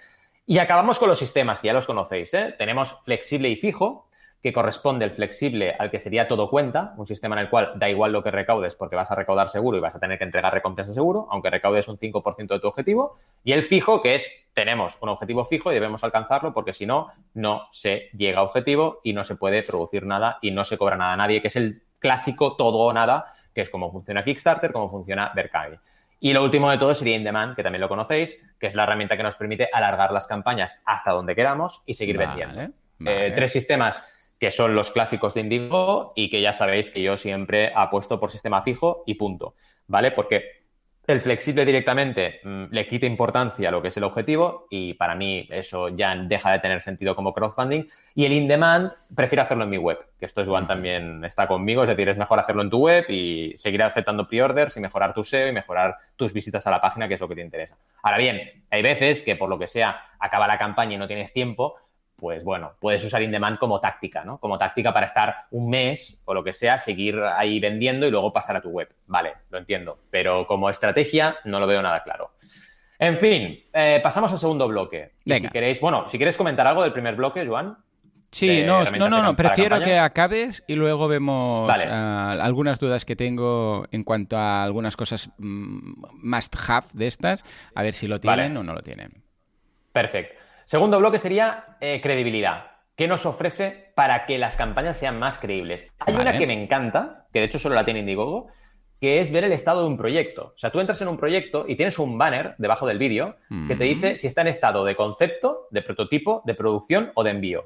Y acabamos con los sistemas, que ya los conocéis, ¿eh? Tenemos flexible y fijo, que corresponde el flexible al que sería todo cuenta, un sistema en el cual da igual lo que recaudes porque vas a recaudar seguro y vas a tener que entregar recompensa seguro, aunque recaudes un 5% de tu objetivo, y el fijo, que es tenemos un objetivo fijo y debemos alcanzarlo porque si no, no se llega a objetivo y no se puede producir nada y no se cobra nada a nadie, que es el clásico todo o nada, que es como funciona Kickstarter, como funciona Berkami. Y lo último de todo sería InDemand, que también lo conocéis, que es la herramienta que nos permite alargar las campañas hasta donde queramos y seguir vendiendo. Eh, tres sistemas que son los clásicos de Indigo y que ya sabéis que yo siempre apuesto por sistema fijo y punto, ¿vale? Porque el flexible directamente mm, le quita importancia a lo que es el objetivo y para mí eso ya deja de tener sentido como crowdfunding. Y el in-demand prefiero hacerlo en mi web, que esto es Juan también está conmigo, es decir, es mejor hacerlo en tu web y seguir aceptando pre-orders y mejorar tu SEO y mejorar tus visitas a la página, que es lo que te interesa. Ahora bien, hay veces que por lo que sea acaba la campaña y no tienes tiempo, pues bueno, puedes usar in-demand como táctica, ¿no? Como táctica para estar un mes o lo que sea, seguir ahí vendiendo y luego pasar a tu web. Vale, lo entiendo, pero como estrategia no lo veo nada claro. En fin, eh, pasamos al segundo bloque. Si queréis, bueno, si quieres comentar algo del primer bloque, Joan. Sí, no, no, no, prefiero que acabes y luego vemos ah, algunas dudas que tengo en cuanto a algunas cosas mm, must have de estas, a ver si lo tienen o no lo tienen. Perfecto. Segundo bloque sería eh, credibilidad. ¿Qué nos ofrece para que las campañas sean más creíbles? Hay una que me encanta, que de hecho solo la tiene Indiegogo, que es ver el estado de un proyecto. O sea, tú entras en un proyecto y tienes un banner debajo del vídeo que te dice si está en estado de concepto, de prototipo, de producción o de envío.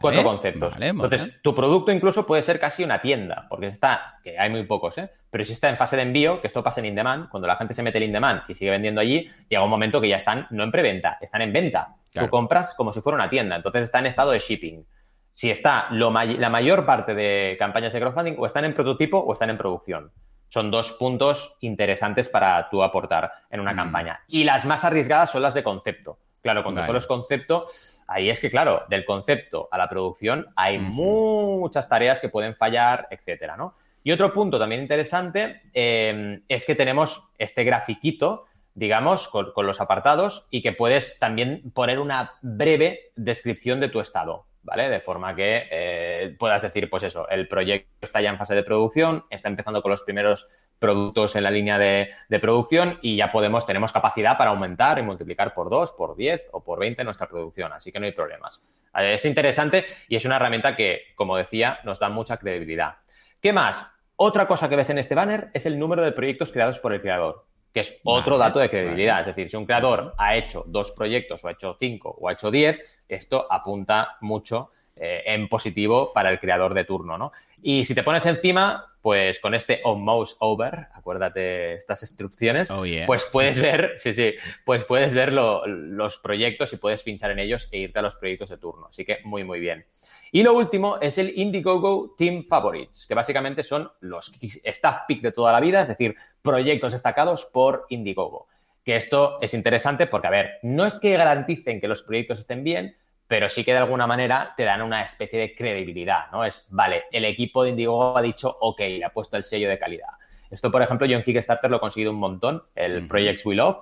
Cuatro conceptos. Entonces, tu producto incluso puede ser casi una tienda, porque está, que hay muy pocos, ¿eh? pero si está en fase de envío, que esto pasa en in-demand, cuando la gente se mete el in-demand y sigue vendiendo allí, llega un momento que ya están no en preventa, están en venta. Tú compras como si fuera una tienda, entonces está en estado de shipping. Si está la mayor parte de campañas de crowdfunding o están en prototipo o están en producción. Son dos puntos interesantes para tú aportar en una mm. campaña. Y las más arriesgadas son las de concepto. Claro, cuando solo es concepto, ahí es que, claro, del concepto a la producción hay muchas tareas que pueden fallar, etcétera, ¿no? Y otro punto también interesante eh, es que tenemos este grafiquito, digamos, con, los apartados y que puedes también poner una breve descripción de tu estado. De forma que eh, puedas decir, pues eso, el proyecto está ya en fase de producción, está empezando con los primeros productos en la línea de, producción y ya podemos, tenemos capacidad para aumentar y multiplicar por 2, por 10 o por 20 nuestra producción, así que no hay problemas. Eh, es interesante y es una herramienta que, como decía, nos da mucha credibilidad. ¿Qué más? Otra cosa que ves en este banner es el número de proyectos creados por el creador que es otro dato de credibilidad. Es decir, si un creador ha hecho dos proyectos o ha hecho cinco o ha hecho diez, esto apunta mucho eh, en positivo para el creador de turno, ¿no? Y si te pones encima, pues con este on mouse over, acuérdate estas instrucciones, oh, pues puedes (laughs) ver, sí, sí, pues puedes ver los proyectos y puedes pinchar en ellos e irte a los proyectos de turno. Así que muy, muy bien. Y lo último es el Indiegogo Team Favorites, que básicamente son los staff pick de toda la vida, es decir, proyectos destacados por Indiegogo. Que esto es interesante porque, a ver, no es que garanticen que los proyectos estén bien, pero sí que de alguna manera te dan una especie de credibilidad, ¿no? Es, vale, el equipo de Indiegogo ha dicho, ok, le ha puesto el sello de calidad. Esto, por ejemplo, yo en Kickstarter lo he conseguido un montón, el Projects We Love,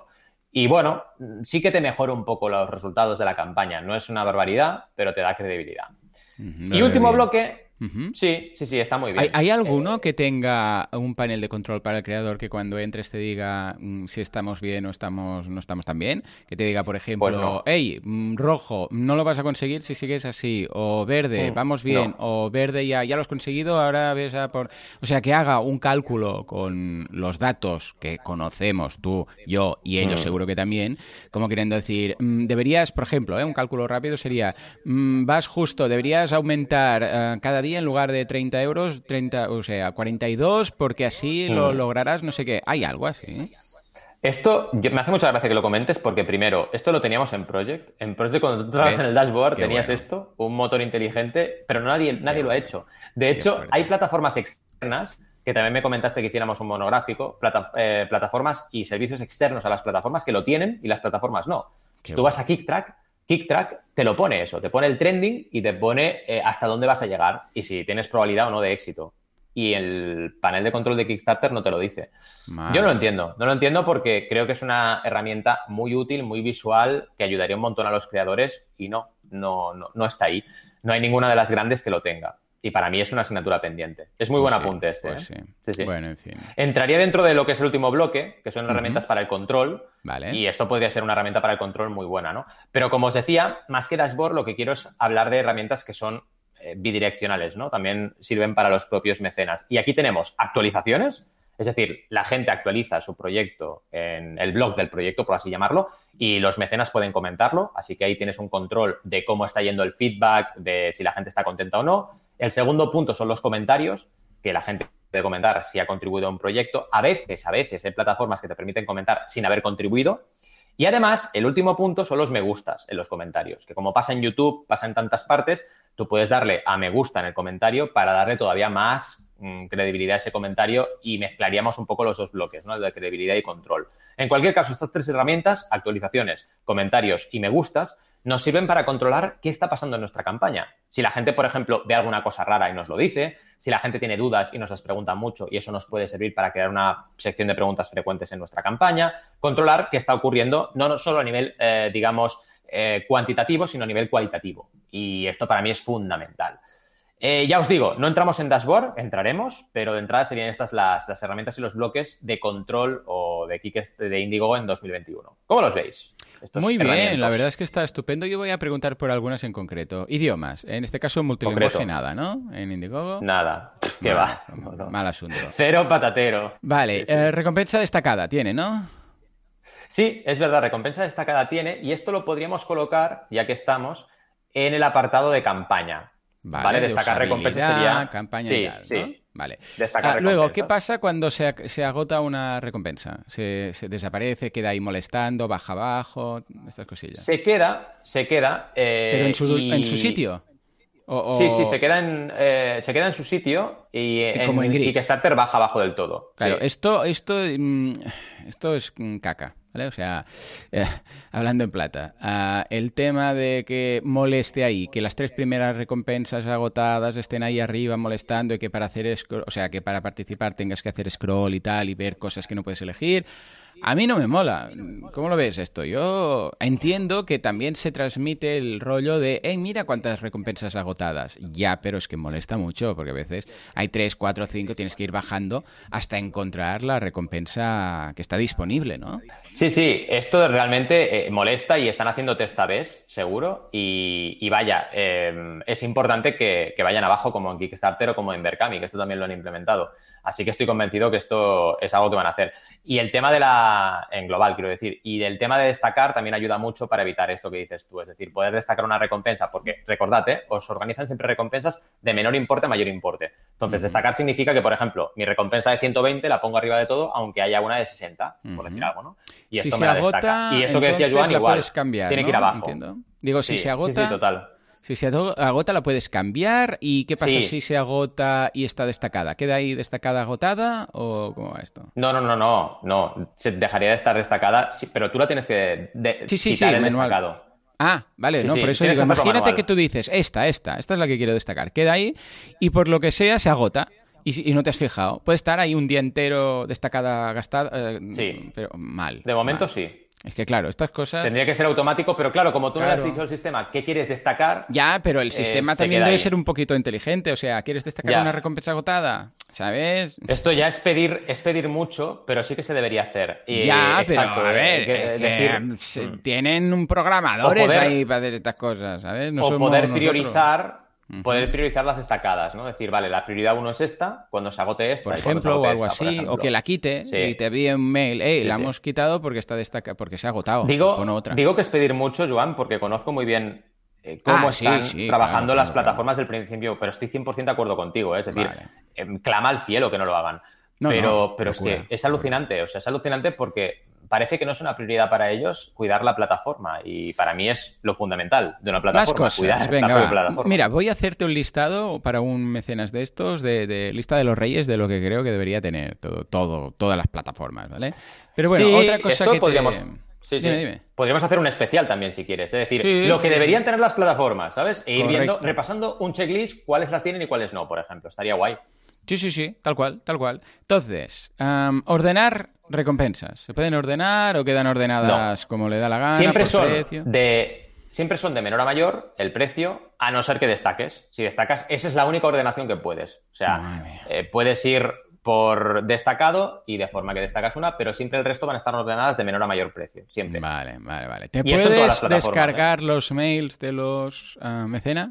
y bueno, sí que te mejora un poco los resultados de la campaña. No es una barbaridad, pero te da credibilidad y último bloque, Sí, sí, sí, está muy bien. ¿Hay, alguno eh, que tenga un panel de control para el creador que cuando entres te diga mm, si estamos bien o estamos, no estamos tan bien? Que te diga, por ejemplo, hey, mm, rojo, no lo vas a conseguir si sigues así, o verde, mm, vamos bien, o verde ya, ya lo has conseguido, ahora ves a por... O sea, que haga un cálculo con los datos que conocemos, tú, yo y ellos seguro que también, como queriendo decir, deberías, por ejemplo, ¿eh? un cálculo rápido sería, vas justo, deberías aumentar uh, cada día en lugar de 30 euros, 30, o sea, 42, porque así lo mm. lograrás, no sé qué. ¿Hay algo así? Esto me hace mucha gracia que lo comentes porque primero, esto lo teníamos en Project. En Project cuando tú trabajas en el dashboard tenías esto, un motor inteligente, pero nadie, nadie lo ha hecho. De hecho, hay plataformas externas que también me comentaste que hiciéramos un monográfico, eh, plataformas y servicios externos a las plataformas que lo tienen y las plataformas no. si tú vas a KickTrack, KickTrack te lo pone eso, te pone el trending y te pone eh, hasta dónde vas a llegar y si tienes probabilidad o no de éxito. Y el panel de control de Kickstarter no te lo dice. Yo no lo entiendo, no lo entiendo porque creo que es una herramienta muy útil, muy visual, que ayudaría un montón a los creadores y no, no, no, no está ahí. No hay ninguna de las grandes que lo tenga. Y para mí es una asignatura pendiente. Es muy buen pues apunte este. Pues ¿eh? sí. Bueno, en fin. Entraría dentro de lo que es el último bloque, que son herramientas para el control. Vale. Y esto podría ser una herramienta para el control muy buena, ¿no? Pero como os decía, más que dashboard, lo que quiero es hablar de herramientas que son eh, bidireccionales, ¿no? También sirven para los propios mecenas. Y aquí tenemos actualizaciones, es decir, la gente actualiza su proyecto en el blog del proyecto, por así llamarlo, y los mecenas pueden comentarlo, así que ahí tienes un control de cómo está yendo el feedback, de si la gente está contenta o no. El segundo punto son los comentarios, que la gente puede comentar si ha contribuido a un proyecto. A veces, a veces hay plataformas que te permiten comentar sin haber contribuido. Y además, el último punto son los me gustas en los comentarios, que como pasa en YouTube, pasa en tantas partes, tú puedes darle a me gusta en el comentario para darle todavía más credibilidad a ese comentario y mezclaríamos un poco los dos bloques, ¿no? El de credibilidad y control. En cualquier caso, estas tres herramientas, actualizaciones, comentarios y me gustas, nos sirven para controlar qué está pasando en nuestra campaña. Si la gente, por ejemplo, ve alguna cosa rara y nos lo dice, si la gente tiene dudas y nos las pregunta mucho y eso nos puede servir para crear una sección de preguntas frecuentes en nuestra campaña, controlar qué está ocurriendo no solo a nivel, eh, digamos, eh, cuantitativo, sino a nivel cualitativo. Y esto para mí es fundamental. Eh, ya os digo, no entramos en dashboard, entraremos, pero de entrada serían estas las, herramientas y los bloques de control o de Kick de Indigo en 2021. ¿Cómo los veis? Muy bien, la verdad es que está estupendo. Yo voy a preguntar por algunas en concreto. Idiomas, en este caso multilingüe nada, ¿no? En Indiegogo. Nada, (laughs) que va. Mal asunto. (laughs) Cero patatero. Vale, eh, recompensa destacada tiene, ¿no? Sí, es verdad, recompensa destacada tiene y esto lo podríamos colocar, ya que estamos, en el apartado de campaña. Vale, destacar recompensa sería. Campaña y tal, sí. Vale. Ah, luego, ¿qué pasa cuando se, se agota una recompensa? Se, desaparece, queda ahí molestando, baja abajo, estas cosillas. Se queda, se queda. Eh, Pero en su, en su sitio. Sí, sí, se queda en, eh, se queda en su sitio y, en, y Kickstarter baja abajo del todo. Claro, esto, esto, mm, esto es caca. O sea, eh, hablando en plata, ah, el tema de que moleste ahí, que las tres primeras recompensas agotadas estén ahí arriba molestando y que para hacer, o sea, que para participar tengas que hacer scroll y tal y ver cosas que no puedes elegir, a mí no me mola. ¿Cómo lo ves esto? Yo entiendo que también se transmite el rollo de, hey, mira cuántas recompensas agotadas. Ya, pero es que molesta mucho, porque a veces hay tres, cuatro, cinco, tienes que ir bajando hasta encontrar la recompensa que está disponible, ¿no? Sí, sí, esto realmente eh, molesta y están haciendo test a seguro. Y, vaya, eh, es importante que, que, vayan abajo como en Kickstarter o como en Berkami, que esto también lo han implementado. Así que estoy convencido que esto es algo que van a hacer. Y el tema de la, en global quiero decir, y del tema de destacar también ayuda mucho para evitar esto que dices tú, es decir, poder destacar una recompensa, porque recordad, ¿eh? os organizan siempre recompensas de menor importe a mayor importe. Entonces, destacar significa que, por ejemplo, mi recompensa de 120 la pongo arriba de todo, aunque haya una de 60, por decir algo, ¿no? Y esto me la agota, Y esto que decía Joan, igual, cambiar, tiene que ir abajo. Digo, si se agota... Sí, sí, total. Si se agota la puedes cambiar y ¿qué pasa si se agota y está destacada? ¿Queda ahí destacada agotada o cómo va esto? No, no, no, no, no. Se dejaría de estar destacada, pero tú la tienes que sí, sí, quitar sí, destacado. Ah, vale, no, por eso digo, imagínate que tú dices, esta, esta, esta es la que quiero destacar. Queda ahí y por lo que sea se agota. Y, no te has fijado. Puede estar ahí un día entero destacada, gastada, eh, sí. pero mal. De momento sí. Es que claro, estas cosas... Tendría que ser automático, pero claro, como tú no le has dicho al sistema qué quieres destacar... Ya, pero el eh, sistema también debe ser un poquito inteligente. O sea, ¿quieres destacar una recompensa agotada? ¿Sabes? Esto ya es pedir, es pedir mucho, pero sí que se debería hacer. ya, pero a ver, mm. tienen un programadores ahí para hacer estas cosas, ¿sabes? No o poder priorizar Poder priorizar las destacadas, ¿no? Decir, vale, la prioridad uno es esta, cuando se agote esta. Por ejemplo, o algo así, o que la quite y te envíe un mail, hey, la hemos quitado porque está destacada, porque se ha agotado. Digo, otra. digo que es pedir mucho, Joan, porque conozco muy bien eh, cómo ah, están trabajando las plataformas del principio, pero estoy 100% de acuerdo contigo, ¿eh? es decir, em, clama al cielo que no lo hagan. Pero pero es que es alucinante, o sea, es alucinante porque parece que no es una prioridad para ellos cuidar la plataforma y para mí es lo fundamental de una plataforma. Más cosas. Venga, Mira, voy a hacerte un listado para un mecenas de estos, de, lista de los reyes de lo que creo que debería tener todo, todo todas las plataformas, ¿vale? Pero bueno, otra cosa que podríamos... Sí, Dime, sí. dime. Podríamos hacer un especial también si quieres. Es decir, lo que deberían tener las plataformas, ¿sabes? E ir Correcto. viendo, repasando un checklist, cuáles las tienen y cuáles no, por ejemplo. Estaría guay. Sí, sí, sí, tal cual, tal cual. Entonces, am, ordenar recompensas. ¿Se pueden ordenar o quedan ordenadas como le da la gana? siempre por son precio? de siempre son de menor a mayor el precio, a no ser que destaques. Si destacas, esa es la única ordenación que puedes. O sea, eh, puedes ir por destacado y de forma que destacas una, pero siempre el resto van a estar ordenadas de menor a mayor precio. Siempre. Vale, vale, vale. ¿Te Y puedes plataformas, ¿eh? descargar los mails de los ah, mecenas?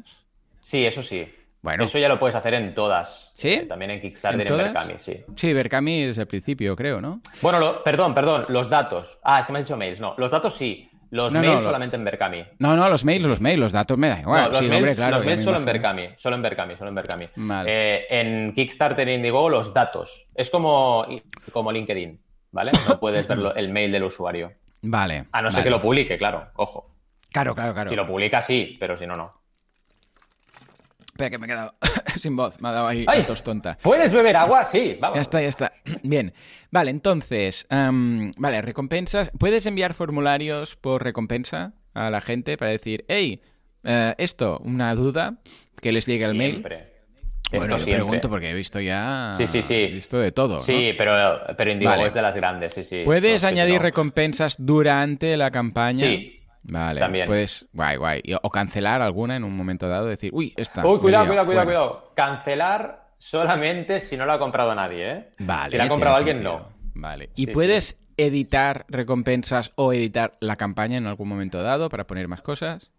Sí, eso sí. Bueno. Eso ya lo puedes hacer en todas. ¿Sí? Eh, también en Kickstarter ¿En y en? Berkami, sí. Sí, Berkami desde el principio, creo, ¿no? Bueno, lo- perdón, perdón, los datos. Ah, es que me has dicho mails. No, los datos sí. Los No, no, mails lo- solamente en Berkami. No, no, los mails, los mails, los datos me da igual. No, los sí, mails, hombre, claro. los mails solo en. Berkami, solo en Berkami, solo en Berkami. Vale. Eh, en Kickstarter Indiegogo los datos. Es como, como LinkedIn, ¿vale? No puedes ver el mail del usuario. Vale. A no ser que lo publique, claro, ojo. Claro, claro, claro. Si lo publica, sí, pero si no, no. Espera, que me he quedado (laughs) sin voz. Me ha dado ahí ¡Ay! tos tonta. ¿Puedes beber agua? Sí, vamos. Ya está, ya está. Bien. Vale, entonces, am, vale, recompensas. ¿Puedes enviar formularios por recompensa a la gente para decir, hey, eh, esto, una duda, que les llegue el mail? Siempre. Bueno, yo siempre. pregunto porque he visto ya. Sí, sí, sí. He visto de todo. ¿no? Sí, pero, pero Vale. es de las grandes, sí, sí. ¿Puedes No, añadir no. recompensas durante la campaña? Sí. Vale, También. puedes, guay, guay. O cancelar alguna en un momento dado, decir, uy, esta. Uy, cuidado, cuidado, cuidado, fuera". cuidado. Cancelar solamente si no lo ha comprado nadie, ¿eh? Vale. Si la ha comprado alguien, sentido. no. Vale. ¿Y Sí, puedes editar recompensas o editar la campaña en algún momento dado para poner más cosas?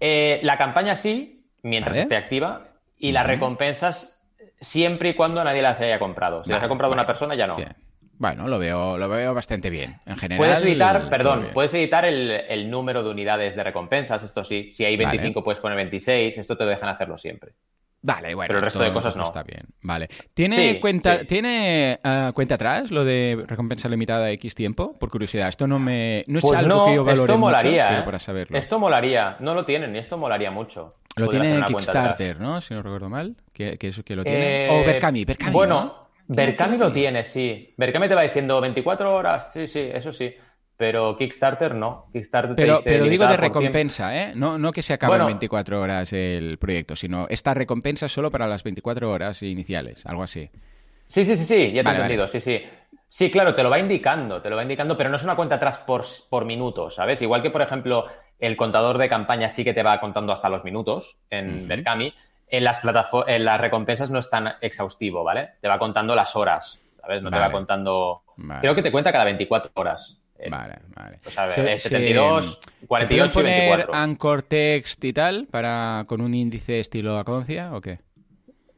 Eh, la campaña sí, mientras esté activa, y las recompensas siempre y cuando nadie las haya comprado. Si las ha comprado vale. una persona, ya no. Bien. Bueno, lo veo, lo veo bastante bien. En general. Puedes editar, perdón, puedes editar el, el número de unidades de recompensas, esto sí. Si hay Vale. 25, puedes poner 26, esto te dejan hacerlo siempre. Vale, bueno. Pero el resto esto- de cosas no. Está bien. Vale. ¿Tiene Sí, cuenta, sí. ¿tiene ah, cuenta atrás lo de recompensa limitada X tiempo? Por curiosidad. Esto no me. No es Pues algo no, que yo valore esto molaría, mucho, pero ¿eh? para saberlo. Esto molaría. No lo tienen y esto molaría mucho. Lo tiene. Kickstarter, ¿no? Si no recuerdo mal. Que, que eso que lo tiene. Eh, o Berkami, Berkami. Bueno, ¿no? Berkami ¿Quién lo tiene, sí. Berkami te va diciendo 24 horas, sí, sí, eso sí. Pero Kickstarter no. Kickstarter te Pero, dice pero digo de recompensa, ¿eh? No, no que se acabe Bueno. en 24 horas el proyecto, sino esta recompensa solo para las 24 horas iniciales, algo así. Sí, sí, sí, sí, ya te Vale, he entendido, sí, sí. Sí, claro, te lo va indicando, te lo va indicando, pero no es una cuenta atrás por, por minutos, ¿sabes? Igual que, por ejemplo, el contador de campaña sí que te va contando hasta los minutos en Ujú. Berkami, en las, platafo- en las recompensas no es tan exhaustivo, ¿vale? Te va contando las horas, ¿sabes? No te va contando... Vale. Creo que te cuenta cada 24 horas. Eh, Vale, vale. O sea, Se- eh, 72, se- 48 ¿se poner 24. anchor text y tal para con un índice estilo Aconcia o qué?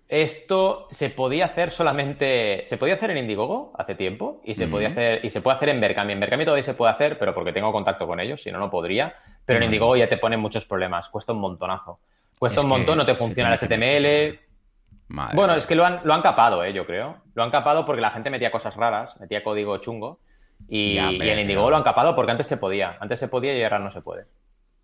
Esto se podía hacer solamente. Se podía hacer en Indiegogo hace tiempo y se podía hacer y se puede hacer en Berkami. En Berkami todavía se puede hacer, pero porque tengo contacto con ellos, si no, no podría. Pero en. Indiegogo ya te ponen muchos problemas. Cuesta un montonazo. Cuesta Es un montón, no te funciona el HTML. Madre Bueno, es que lo han, lo han capado, eh, yo creo. Lo han capado porque la gente metía cosas raras, metía código chungo. Y, Ya, y en pero- lo han capado porque antes se podía. Antes se podía y ahora no se puede.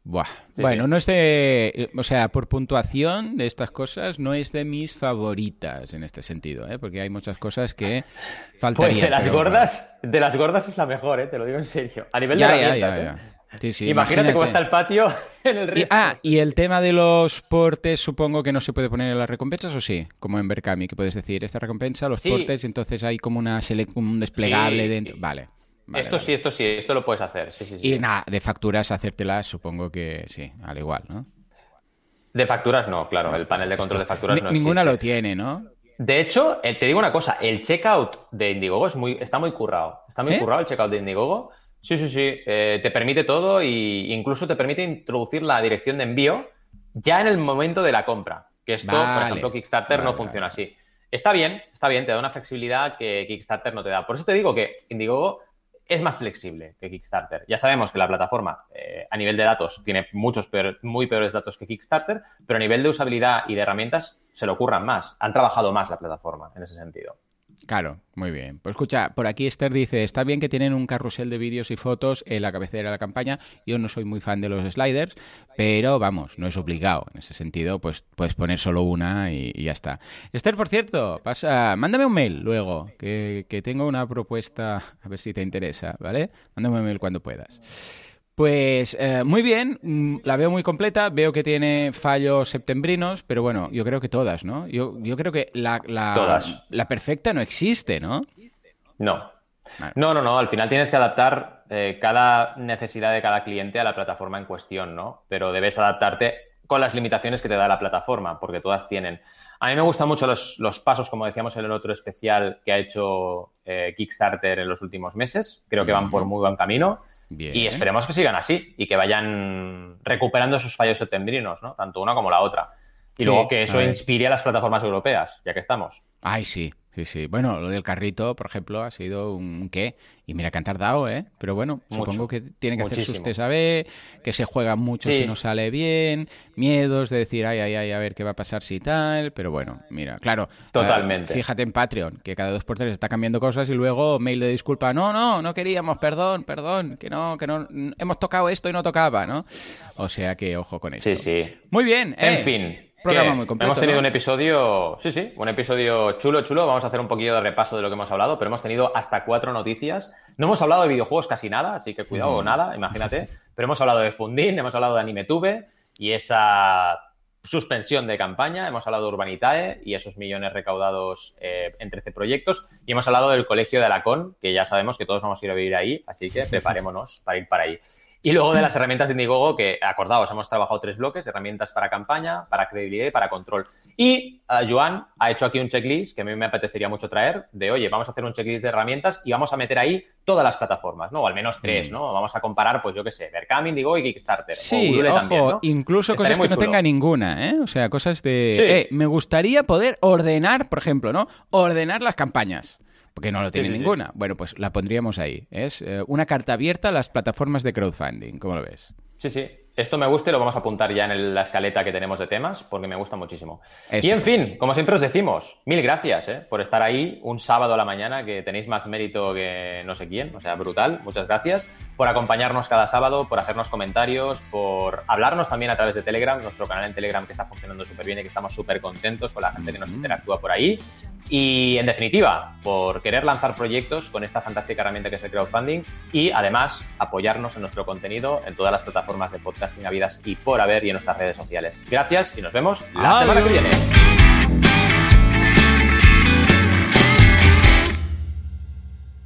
Buah. Sí, bueno, sí. no es de. O sea, por puntuación de estas cosas, no es de mis favoritas en este sentido, ¿eh? Porque hay muchas cosas que (laughs) faltarían. Pues de las pero- gordas, de las gordas es la mejor, eh, te lo digo en serio. A nivel Ya, de ya, herramientas, ya, eh. Ya. Sí, sí, imagínate, cómo está el patio (laughs) en el Y, resto. ah, y el tema de los portes, supongo que no se puede poner en las recompensas, ¿o sí? Como en Berkami, que puedes decir, esta recompensa, los Sí. portes, y entonces hay como una un desplegable dentro. Vale. vale, esto vale. sí, esto sí, esto lo puedes hacer. Sí, sí, sí. Y nada, de facturas, hacértelas, supongo que sí, al igual, ¿no? De facturas no, claro. El panel de control de facturas no Ninguna existe. lo tiene, ¿no? De hecho, eh, te digo una cosa, el checkout de Indiegogo es muy, está muy currado. Está muy ¿Eh? currado el checkout de Indiegogo. Sí, sí, sí. eh, te permite todo y incluso te permite introducir la dirección de envío ya en el momento de la compra. Que esto, por ejemplo, Kickstarter Vale, no funciona vale. así. Está bien, está bien, te da una flexibilidad que Kickstarter no te da. Por eso te digo que Indiegogo es más flexible que Kickstarter. Ya sabemos que la plataforma eh, a nivel de datos tiene muchos peor- muy peores datos que Kickstarter, pero a nivel de usabilidad y de herramientas se lo ocurran más. Han trabajado más la plataforma en ese sentido. Claro, muy bien. Pues escucha, por aquí Esther dice, está bien que tienen un carrusel de vídeos y fotos en la cabecera de la campaña. Yo no soy muy fan de los sliders, pero vamos, no es obligado. En ese sentido, pues puedes poner solo una y, ya está. Esther, por cierto, pasa, mándame un mail luego, que, que tengo una propuesta, a ver si te interesa, ¿vale? Mándame un mail cuando puedas. Pues eh, muy bien, mm, la veo muy completa, veo que tiene fallos septembrinos, pero bueno, yo creo que todas, ¿no? Yo, yo creo que la, la, la perfecta no existe, ¿no? No. No, no, no, al final tienes que adaptar eh, cada necesidad de cada cliente a la plataforma en cuestión, ¿no? Pero debes adaptarte con las limitaciones que te da la plataforma, porque todas tienen. A mí me gustan mucho los, los pasos, como decíamos en el otro especial que ha hecho eh, Kickstarter en los últimos meses. Creo que van por muy buen camino. Y esperemos que sigan así y que vayan recuperando sus fallos septembrinos, ¿no? Tanto una como la otra. Y luego que eso inspire a las plataformas europeas, ya que estamos. Ay, sí. Sí, sí. Bueno, lo del carrito, por ejemplo, ha sido un qué. Y mira que han tardado, ¿eh? Pero bueno, supongo que tiene que hacer usted sabe, que se juega mucho si no sale bien, miedos de decir, ay, ay, ay, a ver qué va a pasar si tal. Pero bueno, mira, claro. Totalmente. fíjate en Patreon, que cada dos por tres está cambiando cosas y luego mail de disculpa, no, no, no queríamos, perdón, perdón, que no, que no, hemos tocado esto y no tocaba, ¿no? O sea que ojo con esto. Sí, sí. Muy bien. En eh. fin. Programa muy completo. Hemos tenido un episodio, sí, sí, un episodio chulo, chulo. Vamos a hacer un poquillo de repaso de lo que hemos hablado, pero hemos tenido hasta cuatro noticias. No hemos hablado de videojuegos casi nada, así que cuidado, nada, imagínate. Pero hemos hablado de Fundin, hemos hablado de AnimeTube y esa suspensión de campaña, hemos hablado de Urbanitae y esos millones recaudados eh, en 13 proyectos y hemos hablado del Colegio de Alacón, que ya sabemos que todos vamos a ir a vivir ahí, así que (laughs) preparémonos para ir para ahí. Y luego de las herramientas de Indiegogo, que acordaos, hemos trabajado tres bloques, herramientas para campaña, para credibilidad y para control. Y uh, Joan ha hecho aquí un checklist que a mí me apetecería mucho traer, de oye, vamos a hacer un checklist de herramientas y vamos a meter ahí todas las plataformas, ¿no? O al menos tres, mm. ¿no? Vamos a comparar, pues yo qué sé, Vercam, Indiegogo y Kickstarter. Sí, ojo, incluso cosas que no tenga ninguna, ¿eh? O sea, cosas de... Eh, me gustaría poder ordenar, por ejemplo, ¿no? Ordenar las campañas porque no lo tiene ninguna. Bueno, pues la pondríamos ahí. Es eh, una carta abierta a las plataformas de crowdfunding. ¿Cómo lo ves? Sí, sí. Esto me gusta y lo vamos a apuntar ya en la escaleta que tenemos de temas, porque me gusta muchísimo. Y en fin, como siempre os decimos, mil gracias ¿eh? por estar ahí un sábado a la mañana, que tenéis más mérito que no sé quién, o sea, brutal. Muchas gracias por acompañarnos cada sábado, por hacernos comentarios, por hablarnos también a través de Telegram, nuestro canal en Telegram que está funcionando súper bien y que estamos súper contentos con la gente que nos interactúa por ahí. Y en definitiva, por querer lanzar proyectos con esta fantástica herramienta que es el crowdfunding y además apoyarnos en nuestro contenido en todas las plataformas de podcasting habidas y por haber y en nuestras redes sociales. Gracias y nos vemos la semana que viene.